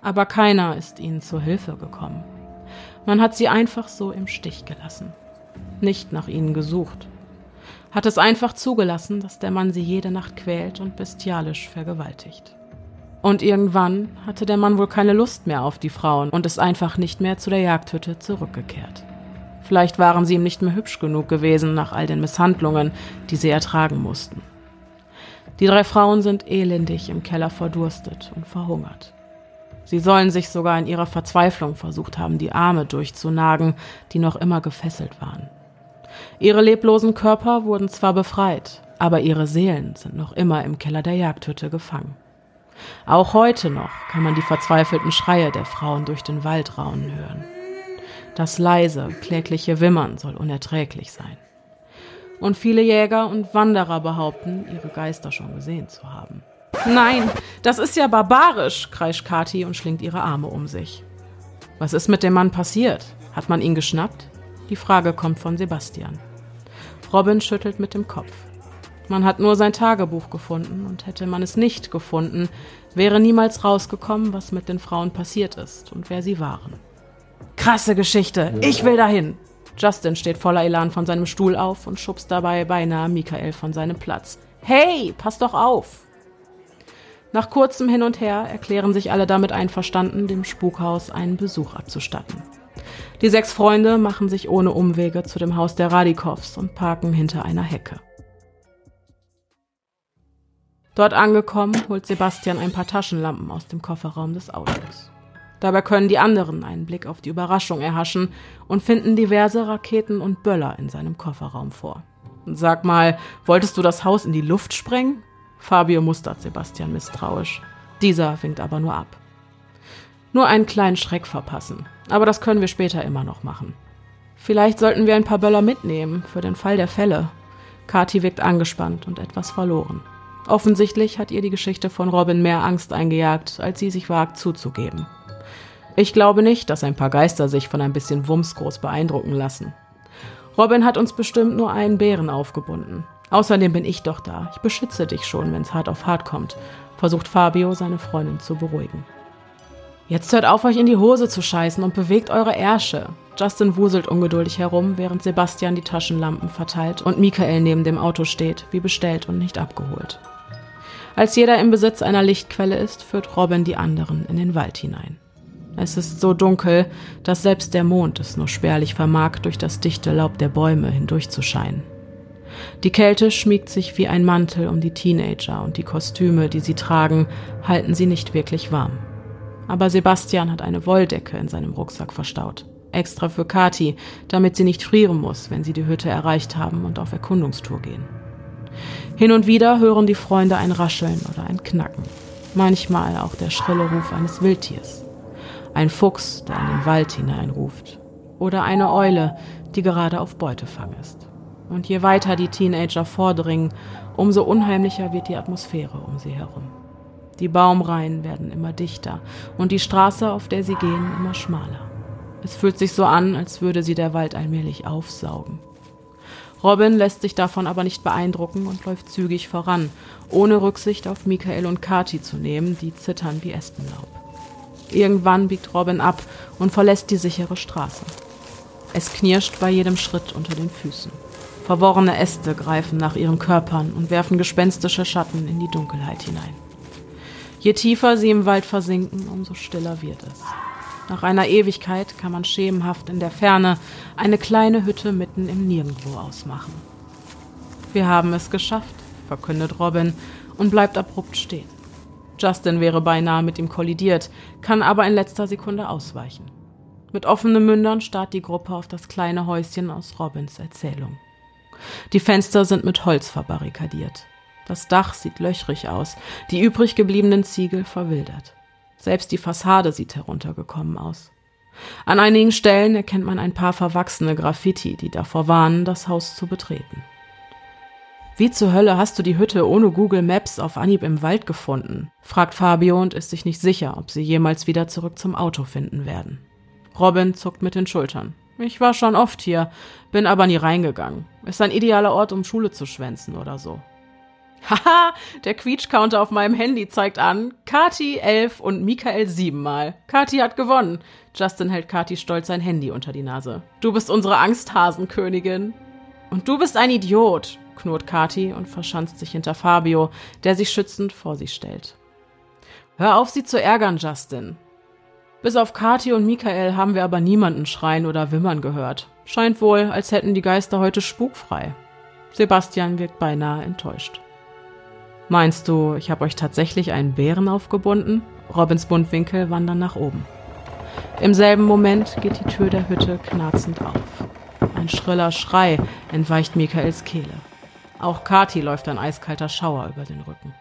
Aber keiner ist ihnen zur Hilfe gekommen. Man hat sie einfach so im Stich gelassen. Nicht nach ihnen gesucht. Hat es einfach zugelassen, dass der Mann sie jede Nacht quält und bestialisch vergewaltigt. Und irgendwann hatte der Mann wohl keine Lust mehr auf die Frauen und ist einfach nicht mehr zu der Jagdhütte zurückgekehrt. Vielleicht waren sie ihm nicht mehr hübsch genug gewesen nach all den Misshandlungen, die sie ertragen mussten. Die drei Frauen sind elendig im Keller verdurstet und verhungert. Sie sollen sich sogar in ihrer Verzweiflung versucht haben, die Arme durchzunagen, die noch immer gefesselt waren. Ihre leblosen Körper wurden zwar befreit, aber ihre Seelen sind noch immer im Keller der Jagdhütte gefangen. Auch heute noch kann man die verzweifelten Schreie der Frauen durch den Wald raunen hören. Das leise, klägliche Wimmern soll unerträglich sein. Und viele Jäger und Wanderer behaupten, ihre Geister schon gesehen zu haben. Nein, das ist ja barbarisch, kreischt Kathi und schlingt ihre Arme um sich. Was ist mit dem Mann passiert? Hat man ihn geschnappt? Die Frage kommt von Sebastian. Robin schüttelt mit dem Kopf. Man hat nur sein Tagebuch gefunden und hätte man es nicht gefunden, wäre niemals rausgekommen, was mit den Frauen passiert ist und wer sie waren. Krasse Geschichte, ich will dahin. Justin steht voller Elan von seinem Stuhl auf und schubst dabei beinahe Michael von seinem Platz. Hey, pass doch auf! Nach kurzem Hin und Her erklären sich alle damit einverstanden, dem Spukhaus einen Besuch abzustatten. Die sechs Freunde machen sich ohne Umwege zu dem Haus der Radikows und parken hinter einer Hecke. Dort angekommen, holt Sebastian ein paar Taschenlampen aus dem Kofferraum des Autos. Dabei können die anderen einen Blick auf die Überraschung erhaschen und finden diverse Raketen und Böller in seinem Kofferraum vor. Sag mal, wolltest du das Haus in die Luft sprengen? Fabio mustert Sebastian misstrauisch. Dieser winkt aber nur ab. Nur einen kleinen Schreck verpassen, aber das können wir später immer noch machen. Vielleicht sollten wir ein paar Böller mitnehmen, für den Fall der Fälle. Kati wirkt angespannt und etwas verloren. Offensichtlich hat ihr die Geschichte von Robin mehr Angst eingejagt, als sie sich wagt zuzugeben. Ich glaube nicht, dass ein paar Geister sich von ein bisschen Wumms groß beeindrucken lassen. Robin hat uns bestimmt nur einen Bären aufgebunden. Außerdem bin ich doch da. Ich beschütze dich schon, wenn's hart auf hart kommt, versucht Fabio seine Freundin zu beruhigen. Jetzt hört auf, euch in die Hose zu scheißen und bewegt eure Ärsche. Justin wuselt ungeduldig herum, während Sebastian die Taschenlampen verteilt und Michael neben dem Auto steht, wie bestellt und nicht abgeholt. Als jeder im Besitz einer Lichtquelle ist, führt Robin die anderen in den Wald hinein. Es ist so dunkel, dass selbst der Mond es nur spärlich vermag, durch das dichte Laub der Bäume hindurchzuscheinen. Die Kälte schmiegt sich wie ein Mantel um die Teenager und die Kostüme, die sie tragen, halten sie nicht wirklich warm. Aber Sebastian hat eine Wolldecke in seinem Rucksack verstaut. Extra für Kati, damit sie nicht frieren muss, wenn sie die Hütte erreicht haben und auf Erkundungstour gehen. Hin und wieder hören die Freunde ein Rascheln oder ein Knacken. Manchmal auch der schrille Ruf eines Wildtiers. Ein Fuchs, der in den Wald hineinruft. Oder eine Eule, die gerade auf Beutefang ist. Und je weiter die Teenager vordringen, umso unheimlicher wird die Atmosphäre um sie herum. Die Baumreihen werden immer dichter und die Straße, auf der sie gehen, immer schmaler. Es fühlt sich so an, als würde sie der Wald allmählich aufsaugen. Robin lässt sich davon aber nicht beeindrucken und läuft zügig voran, ohne Rücksicht auf Michael und Kati zu nehmen, die zittern wie Espenlaub. Irgendwann biegt Robin ab und verlässt die sichere Straße. Es knirscht bei jedem Schritt unter den Füßen. Verworrene Äste greifen nach ihren Körpern und werfen gespenstische Schatten in die Dunkelheit hinein. Je tiefer sie im Wald versinken, umso stiller wird es. Nach einer Ewigkeit kann man schemenhaft in der Ferne eine kleine Hütte mitten im Nirgendwo ausmachen. Wir haben es geschafft, verkündet Robin und bleibt abrupt stehen. Justin wäre beinahe mit ihm kollidiert, kann aber in letzter Sekunde ausweichen. Mit offenen Mündern starrt die Gruppe auf das kleine Häuschen aus Robins Erzählung. Die Fenster sind mit Holz verbarrikadiert. Das Dach sieht löchrig aus, die übrig gebliebenen Ziegel verwildert. Selbst die Fassade sieht heruntergekommen aus. An einigen Stellen erkennt man ein paar verwachsene Graffiti, die davor warnen, das Haus zu betreten. Wie zur Hölle hast du die Hütte ohne Google Maps auf Anhieb im Wald gefunden? fragt Fabio und ist sich nicht sicher, ob sie jemals wieder zurück zum Auto finden werden. Robin zuckt mit den Schultern. Ich war schon oft hier, bin aber nie reingegangen. Ist ein idealer Ort, um Schule zu schwänzen oder so. Haha, der Quietsch-Counter auf meinem Handy zeigt an, Kati elf und Michael siebenmal. Kati hat gewonnen. Justin hält Kati stolz sein Handy unter die Nase. Du bist unsere Angsthasenkönigin. Und du bist ein Idiot, knurrt Kati und verschanzt sich hinter Fabio, der sich schützend vor sie stellt. Hör auf, sie zu ärgern, Justin. Bis auf Kati und Michael haben wir aber niemanden schreien oder wimmern gehört. Scheint wohl, als hätten die Geister heute spukfrei. Sebastian wirkt beinahe enttäuscht. Meinst du, ich habe euch tatsächlich einen Bären aufgebunden? Robins Mundwinkel wandern nach oben. Im selben Moment geht die Tür der Hütte knarzend auf. Ein schriller Schrei entweicht Michaels Kehle. Auch Kati läuft ein eiskalter Schauer über den Rücken.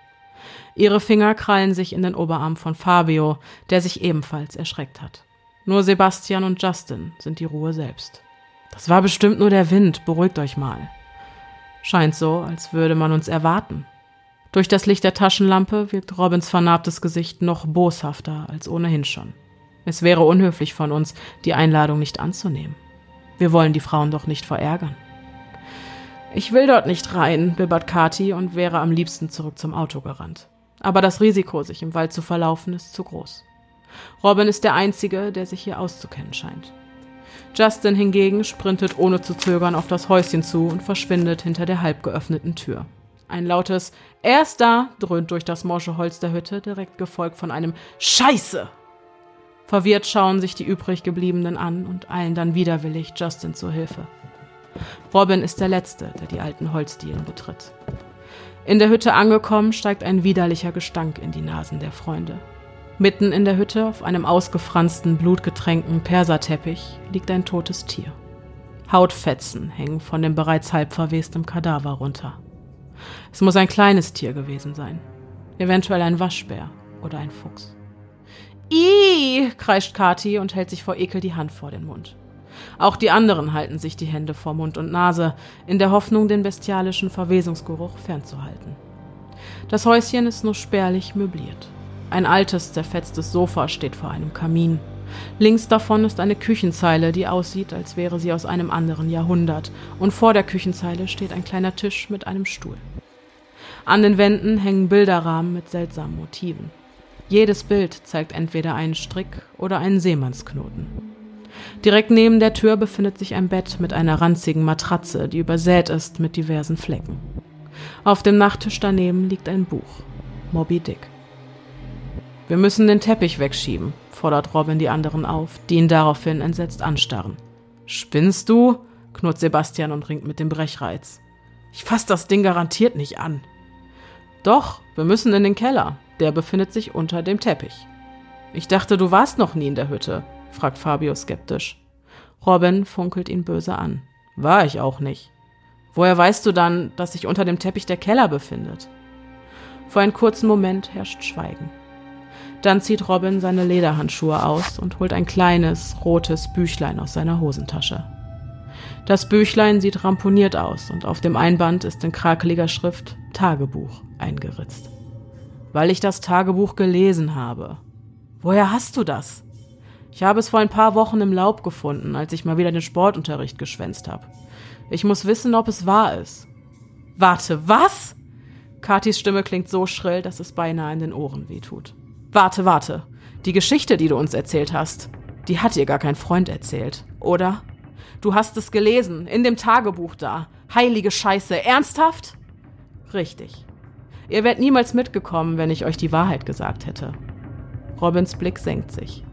Ihre Finger krallen sich in den Oberarm von Fabio, der sich ebenfalls erschreckt hat. Nur Sebastian und Justin sind die Ruhe selbst. Das war bestimmt nur der Wind, beruhigt euch mal. Scheint so, als würde man uns erwarten, durch das Licht der Taschenlampe wirkt Robins vernarbtes Gesicht noch boshafter als ohnehin schon. Es wäre unhöflich von uns, die Einladung nicht anzunehmen. Wir wollen die Frauen doch nicht verärgern. Ich will dort nicht rein, bibbert Kati und wäre am liebsten zurück zum Auto gerannt. Aber das Risiko, sich im Wald zu verlaufen, ist zu groß. Robin ist der Einzige, der sich hier auszukennen scheint. Justin hingegen sprintet ohne zu zögern auf das Häuschen zu und verschwindet hinter der halb geöffneten Tür. Ein lautes Er ist da dröhnt durch das morsche Holz der Hütte, direkt gefolgt von einem Scheiße. Verwirrt schauen sich die übrig gebliebenen an und eilen dann widerwillig Justin zur Hilfe. Robin ist der Letzte, der die alten Holzdielen betritt. In der Hütte angekommen, steigt ein widerlicher Gestank in die Nasen der Freunde. Mitten in der Hütte, auf einem ausgefransten, blutgetränkten Perserteppich, liegt ein totes Tier. Hautfetzen hängen von dem bereits halb verwestem Kadaver runter. Es muss ein kleines Tier gewesen sein. Eventuell ein Waschbär oder ein Fuchs. Ih, kreischt Kati und hält sich vor Ekel die Hand vor den Mund. Auch die anderen halten sich die Hände vor Mund und Nase, in der Hoffnung, den bestialischen Verwesungsgeruch fernzuhalten. Das Häuschen ist nur spärlich möbliert. Ein altes, zerfetztes Sofa steht vor einem Kamin. Links davon ist eine Küchenzeile, die aussieht, als wäre sie aus einem anderen Jahrhundert, und vor der Küchenzeile steht ein kleiner Tisch mit einem Stuhl. An den Wänden hängen Bilderrahmen mit seltsamen Motiven. Jedes Bild zeigt entweder einen Strick oder einen Seemannsknoten. Direkt neben der Tür befindet sich ein Bett mit einer ranzigen Matratze, die übersät ist mit diversen Flecken. Auf dem Nachttisch daneben liegt ein Buch. Moby Dick. Wir müssen den Teppich wegschieben, fordert Robin die anderen auf, die ihn daraufhin entsetzt anstarren. Spinnst du? knurrt Sebastian und ringt mit dem Brechreiz. Ich fass das Ding garantiert nicht an. Doch, wir müssen in den Keller. Der befindet sich unter dem Teppich. Ich dachte, du warst noch nie in der Hütte, fragt Fabio skeptisch. Robin funkelt ihn böse an. War ich auch nicht. Woher weißt du dann, dass sich unter dem Teppich der Keller befindet? Für einen kurzen Moment herrscht Schweigen. Dann zieht Robin seine Lederhandschuhe aus und holt ein kleines, rotes Büchlein aus seiner Hosentasche. Das Büchlein sieht ramponiert aus und auf dem Einband ist in krakeliger Schrift Tagebuch eingeritzt. Weil ich das Tagebuch gelesen habe. Woher hast du das? Ich habe es vor ein paar Wochen im Laub gefunden, als ich mal wieder den Sportunterricht geschwänzt habe. Ich muss wissen, ob es wahr ist. Warte, was? Katis Stimme klingt so schrill, dass es beinahe in den Ohren wehtut. Warte, warte. Die Geschichte, die du uns erzählt hast, die hat dir gar kein Freund erzählt, oder? Du hast es gelesen, in dem Tagebuch da. Heilige Scheiße, ernsthaft? Richtig. Ihr wärt niemals mitgekommen, wenn ich euch die Wahrheit gesagt hätte. Robins Blick senkt sich.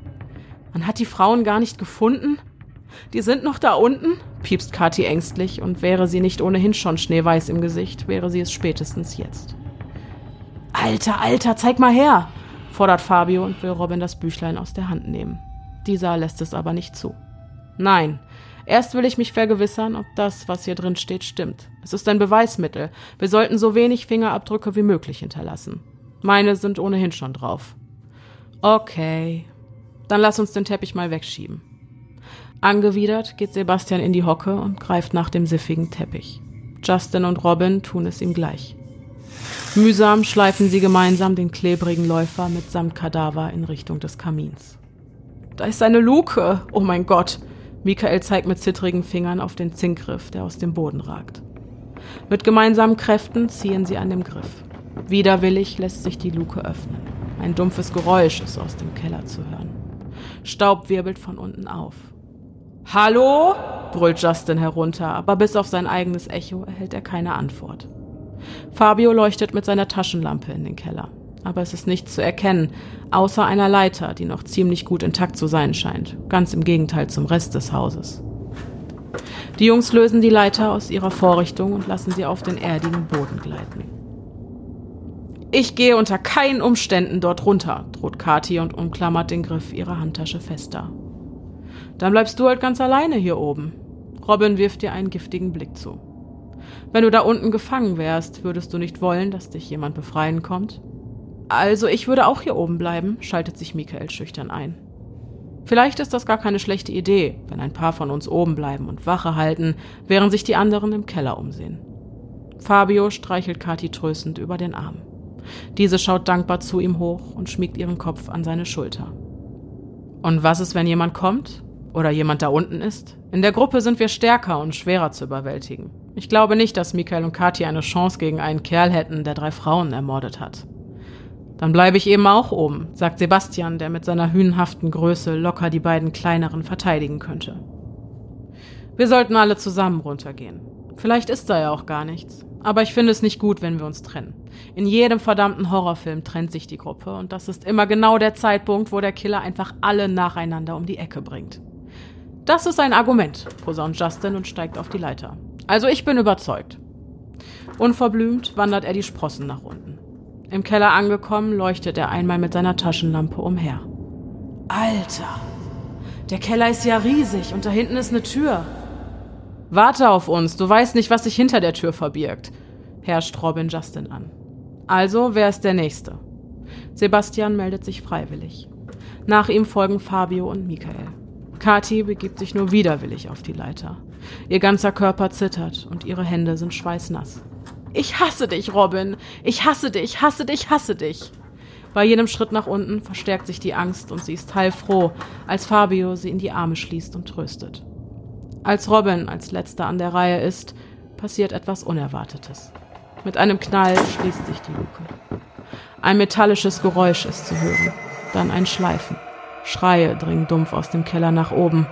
Man hat die Frauen gar nicht gefunden? Die sind noch da unten? piepst Kathi ängstlich, und wäre sie nicht ohnehin schon schneeweiß im Gesicht, wäre sie es spätestens jetzt. Alter, Alter, zeig mal her! fordert Fabio und will Robin das Büchlein aus der Hand nehmen. Dieser lässt es aber nicht zu. Nein, erst will ich mich vergewissern, ob das, was hier drin steht, stimmt. Es ist ein Beweismittel. Wir sollten so wenig Fingerabdrücke wie möglich hinterlassen. Meine sind ohnehin schon drauf. Okay, dann lass uns den Teppich mal wegschieben. Angewidert geht Sebastian in die Hocke und greift nach dem siffigen Teppich. Justin und Robin tun es ihm gleich. Mühsam schleifen sie gemeinsam den klebrigen Läufer mitsamt Kadaver in Richtung des Kamins. Da ist eine Luke! Oh mein Gott! Michael zeigt mit zittrigen Fingern auf den Zinkgriff, der aus dem Boden ragt. Mit gemeinsamen Kräften ziehen sie an dem Griff. Widerwillig lässt sich die Luke öffnen. Ein dumpfes Geräusch ist aus dem Keller zu hören. Staub wirbelt von unten auf. Hallo? brüllt Justin herunter, aber bis auf sein eigenes Echo erhält er keine Antwort. Fabio leuchtet mit seiner Taschenlampe in den Keller, aber es ist nichts zu erkennen, außer einer Leiter, die noch ziemlich gut intakt zu sein scheint, ganz im Gegenteil zum Rest des Hauses. Die Jungs lösen die Leiter aus ihrer Vorrichtung und lassen sie auf den erdigen Boden gleiten. Ich gehe unter keinen Umständen dort runter, droht Kathi und umklammert den Griff ihrer Handtasche fester. Dann bleibst du halt ganz alleine hier oben. Robin wirft dir einen giftigen Blick zu. Wenn du da unten gefangen wärst, würdest du nicht wollen, dass dich jemand befreien kommt? Also ich würde auch hier oben bleiben, schaltet sich Michael schüchtern ein. Vielleicht ist das gar keine schlechte Idee, wenn ein paar von uns oben bleiben und Wache halten, während sich die anderen im Keller umsehen. Fabio streichelt Kathi tröstend über den Arm. Diese schaut dankbar zu ihm hoch und schmiegt ihren Kopf an seine Schulter. Und was ist, wenn jemand kommt? Oder jemand da unten ist? In der Gruppe sind wir stärker und schwerer zu überwältigen. Ich glaube nicht, dass Michael und Kathi eine Chance gegen einen Kerl hätten, der drei Frauen ermordet hat. Dann bleibe ich eben auch oben, sagt Sebastian, der mit seiner hünenhaften Größe locker die beiden kleineren verteidigen könnte. Wir sollten alle zusammen runtergehen. Vielleicht ist da ja auch gar nichts. Aber ich finde es nicht gut, wenn wir uns trennen. In jedem verdammten Horrorfilm trennt sich die Gruppe und das ist immer genau der Zeitpunkt, wo der Killer einfach alle nacheinander um die Ecke bringt. Das ist ein Argument, posaunt Justin und steigt auf die Leiter. Also ich bin überzeugt. Unverblümt wandert er die Sprossen nach unten. Im Keller angekommen, leuchtet er einmal mit seiner Taschenlampe umher. Alter, der Keller ist ja riesig und da hinten ist eine Tür. Warte auf uns, du weißt nicht, was sich hinter der Tür verbirgt, herrscht Robin Justin an. Also, wer ist der Nächste? Sebastian meldet sich freiwillig. Nach ihm folgen Fabio und Michael. Kathi begibt sich nur widerwillig auf die Leiter. Ihr ganzer Körper zittert und ihre Hände sind schweißnass. Ich hasse dich, Robin. Ich hasse dich, hasse dich, hasse dich. Bei jedem Schritt nach unten verstärkt sich die Angst und sie ist heilfroh, als Fabio sie in die Arme schließt und tröstet. Als Robin als letzter an der Reihe ist, passiert etwas Unerwartetes. Mit einem Knall schließt sich die Luke. Ein metallisches Geräusch ist zu hören, dann ein Schleifen. Schreie dringen dumpf aus dem Keller nach oben,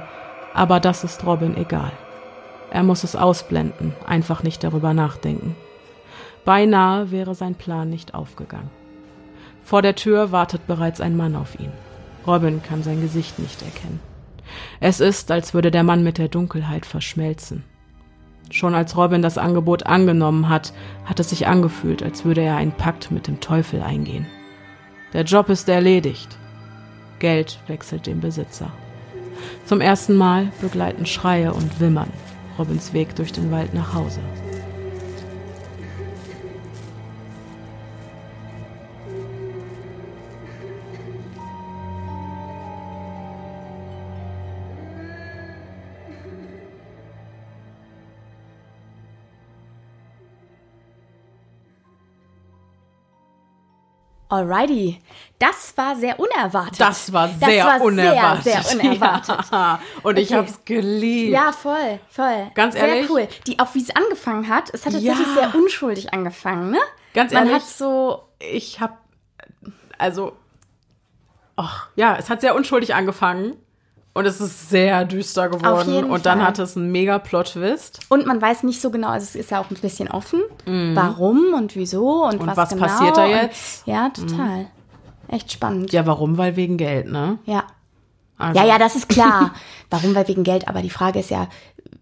aber das ist Robin egal. Er muss es ausblenden, einfach nicht darüber nachdenken. Beinahe wäre sein Plan nicht aufgegangen. Vor der Tür wartet bereits ein Mann auf ihn. Robin kann sein Gesicht nicht erkennen. Es ist, als würde der Mann mit der Dunkelheit verschmelzen. Schon als Robin das Angebot angenommen hat, hat es sich angefühlt, als würde er einen Pakt mit dem Teufel eingehen. Der Job ist erledigt. Geld wechselt den Besitzer. Zum ersten Mal begleiten Schreie und Wimmern Robins Weg durch den Wald nach Hause. Alrighty, das war sehr unerwartet. Das war sehr das war unerwartet. Sehr, sehr unerwartet. Ja. Und okay. ich habe es geliebt. Ja, voll, voll. Ganz ehrlich. Sehr cool. Die, auch wie es angefangen hat, es hat tatsächlich ja. sehr unschuldig angefangen, ne? Ganz ehrlich. Man hat so. Ich habe, also, ach, ja, es hat sehr unschuldig angefangen. Und es ist sehr düster geworden. und dann Fall. hat es einen mega Plot-Twist. Und man weiß nicht so genau, also es ist ja auch ein bisschen offen, mhm. warum und wieso und, und was, was genau. passiert da jetzt. Und, ja, total. Mhm. Echt spannend. Ja, warum? Weil wegen Geld, ne? Ja. Also. Ja, ja, das ist klar. warum? Weil wegen Geld. Aber die Frage ist ja,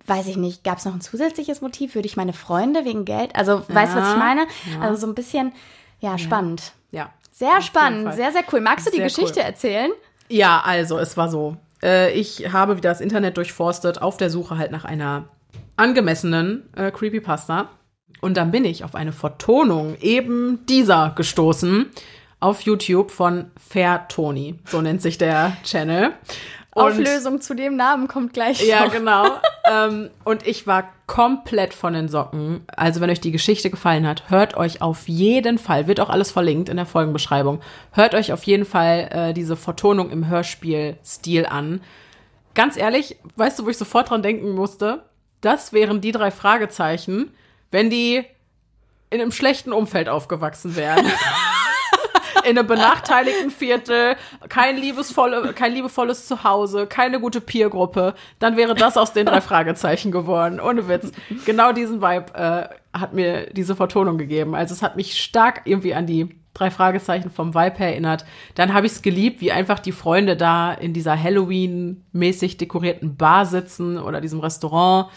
weiß ich nicht, gab es noch ein zusätzliches Motiv? Würde ich meine Freunde wegen Geld? Also, ja, weißt du, was ich meine? Ja. Also so ein bisschen, ja, spannend. Ja. Sehr spannend, sehr, sehr cool. Magst du die Geschichte cool. erzählen? Ja, also es war so. Äh, ich habe wieder das Internet durchforstet auf der Suche halt nach einer angemessenen äh, Creepypasta. Und dann bin ich auf eine Vertonung eben dieser gestoßen auf YouTube von Fair Tony. So nennt sich der Channel. Und Auflösung zu dem Namen kommt gleich. Ja, noch. genau. ähm, und ich war komplett von den Socken. Also, wenn euch die Geschichte gefallen hat, hört euch auf jeden Fall, wird auch alles verlinkt in der Folgenbeschreibung, hört euch auf jeden Fall äh, diese Vertonung im Hörspiel-Stil an. Ganz ehrlich, weißt du, wo ich sofort dran denken musste? Das wären die drei Fragezeichen, wenn die in einem schlechten Umfeld aufgewachsen wären. in einem benachteiligten Viertel, kein, liebesvolle, kein liebevolles Zuhause, keine gute Peergruppe, dann wäre das aus den drei Fragezeichen geworden. Ohne Witz. Genau diesen Vibe äh, hat mir diese Vertonung gegeben. Also es hat mich stark irgendwie an die drei Fragezeichen vom Vibe erinnert. Dann habe ich es geliebt, wie einfach die Freunde da in dieser Halloween-mäßig dekorierten Bar sitzen oder diesem Restaurant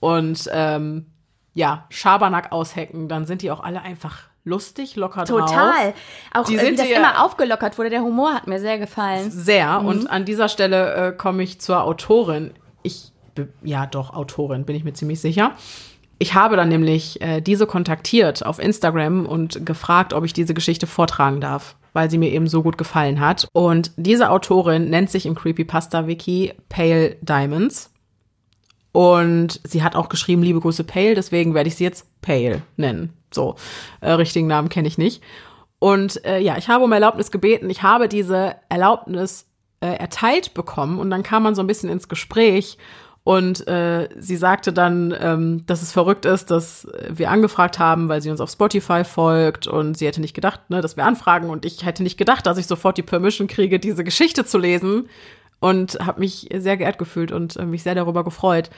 und ähm, ja, Schabernack aushecken. Dann sind die auch alle einfach lustig, locker Total. drauf. Total. Auch die äh, wie das immer aufgelockert wurde. Der Humor hat mir sehr gefallen. Sehr. Mhm. Und an dieser Stelle äh, komme ich zur Autorin. Ich, ja doch, Autorin, bin ich mir ziemlich sicher. Ich habe dann nämlich äh, diese kontaktiert auf Instagram und gefragt, ob ich diese Geschichte vortragen darf, weil sie mir eben so gut gefallen hat. Und diese Autorin nennt sich im Creepypasta-Wiki Pale Diamonds. Und sie hat auch geschrieben, liebe Grüße Pale, deswegen werde ich sie jetzt Pale nennen. So, äh, richtigen Namen kenne ich nicht. Und äh, ja, ich habe um Erlaubnis gebeten. Ich habe diese Erlaubnis äh, erteilt bekommen und dann kam man so ein bisschen ins Gespräch und äh, sie sagte dann, ähm, dass es verrückt ist, dass wir angefragt haben, weil sie uns auf Spotify folgt und sie hätte nicht gedacht, ne, dass wir anfragen und ich hätte nicht gedacht, dass ich sofort die Permission kriege, diese Geschichte zu lesen und habe mich sehr geehrt gefühlt und äh, mich sehr darüber gefreut.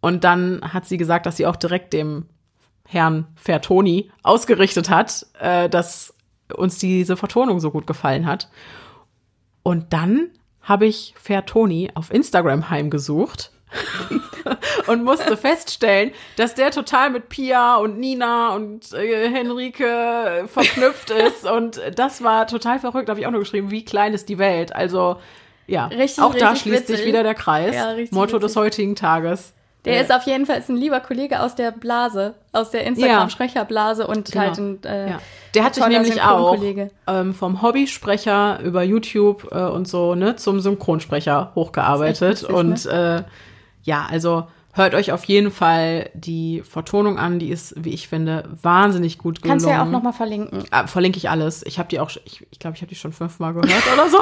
Und dann hat sie gesagt, dass sie auch direkt dem Herrn Fertoni ausgerichtet hat, äh, dass uns diese Vertonung so gut gefallen hat. Und dann habe ich Fertoni auf Instagram heimgesucht und musste feststellen, dass der total mit Pia und Nina und äh, Henrike verknüpft ist. Und das war total verrückt. Da habe ich auch nur geschrieben, wie klein ist die Welt. Also ja, richtig, auch da schließt witzig. sich wieder der Kreis. Ja, Motto witzig. des heutigen Tages. Der ja. ist auf jeden Fall ein lieber Kollege aus der Blase, aus der Instagram-Sprecherblase und genau. halt ein äh, ja. Der hat sich nämlich auch ähm, vom Hobbysprecher über YouTube äh, und so ne zum Synchronsprecher hochgearbeitet witzig, und ne? äh, ja, also hört euch auf jeden Fall die Vertonung an. Die ist, wie ich finde, wahnsinnig gut gelungen. Kannst du ja auch nochmal verlinken. Ah, verlinke ich alles. Ich habe die auch, ich glaube, ich, glaub, ich habe die schon fünfmal gehört oder so,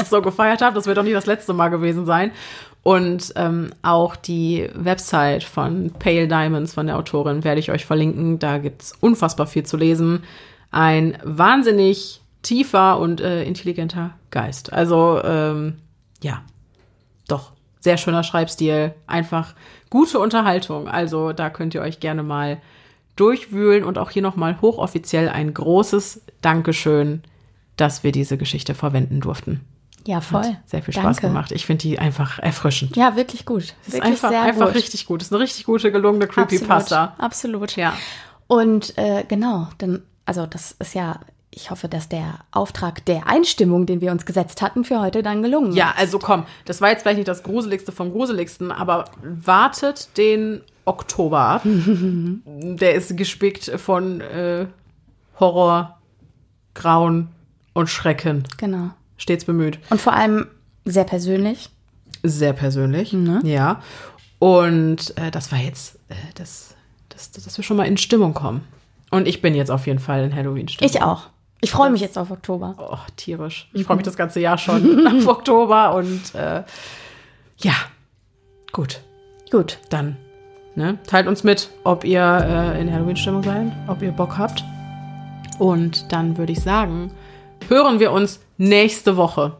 ich so gefeiert habe. Das wird doch nicht das letzte Mal gewesen sein. Und ähm, auch die Website von Pale Diamonds von der Autorin werde ich euch verlinken. Da gibt's unfassbar viel zu lesen. Ein wahnsinnig tiefer und äh, intelligenter Geist. Also ähm, ja, doch, sehr schöner Schreibstil. Einfach gute Unterhaltung. Also da könnt ihr euch gerne mal durchwühlen und auch hier nochmal hochoffiziell ein großes Dankeschön, dass wir diese Geschichte verwenden durften. Ja, voll. Hat sehr viel Spaß Danke. gemacht. Ich finde die einfach erfrischend. Ja, wirklich gut. Es ist einfach, einfach gut. richtig gut. Es ist eine richtig gute, gelungene Creepypasta. Absolut, absolut. Ja. Und äh, genau, denn, also das ist ja ich hoffe, dass der Auftrag der Einstimmung, den wir uns gesetzt hatten, für heute dann gelungen ist. Ja, also komm, das war jetzt vielleicht nicht das Gruseligste vom Gruseligsten, aber wartet den Oktober ab. der ist gespickt von äh, Horror, Grauen und Schrecken. Genau. Stets bemüht. Und vor allem sehr persönlich. Sehr persönlich, mhm. ja. Und äh, das war jetzt, äh, das, das, dass wir schon mal in Stimmung kommen. Und ich bin jetzt auf jeden Fall in Halloween-Stimmung. Ich auch. Ich freue mich jetzt auf Oktober. Oh, tierisch. Ich freue mich das ganze Jahr schon auf Oktober und äh, ja, gut. Gut. Dann ne, teilt uns mit, ob ihr äh, in Halloween-Stimmung seid, ob ihr Bock habt. Und dann würde ich sagen, hören wir uns nächste Woche.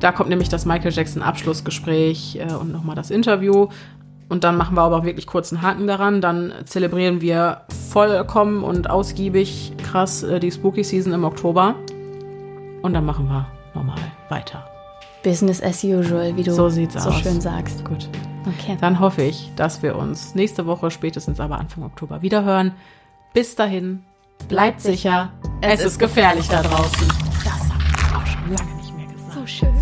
Da kommt nämlich das Michael Jackson Abschlussgespräch äh, und nochmal das Interview. Und dann machen wir aber wirklich kurzen Haken daran. Dann zelebrieren wir vollkommen und ausgiebig krass äh, die Spooky Season im Oktober. Und dann machen wir normal weiter. Business as usual, wie du so, so aus. schön sagst. Gut. Okay. Dann hoffe ich, dass wir uns nächste Woche, spätestens aber Anfang Oktober, wiederhören. Bis dahin, bleibt sicher. Es, es ist gefährlich da draußen. Das habe ich auch schon lange nicht mehr gesagt. So schön, so schön.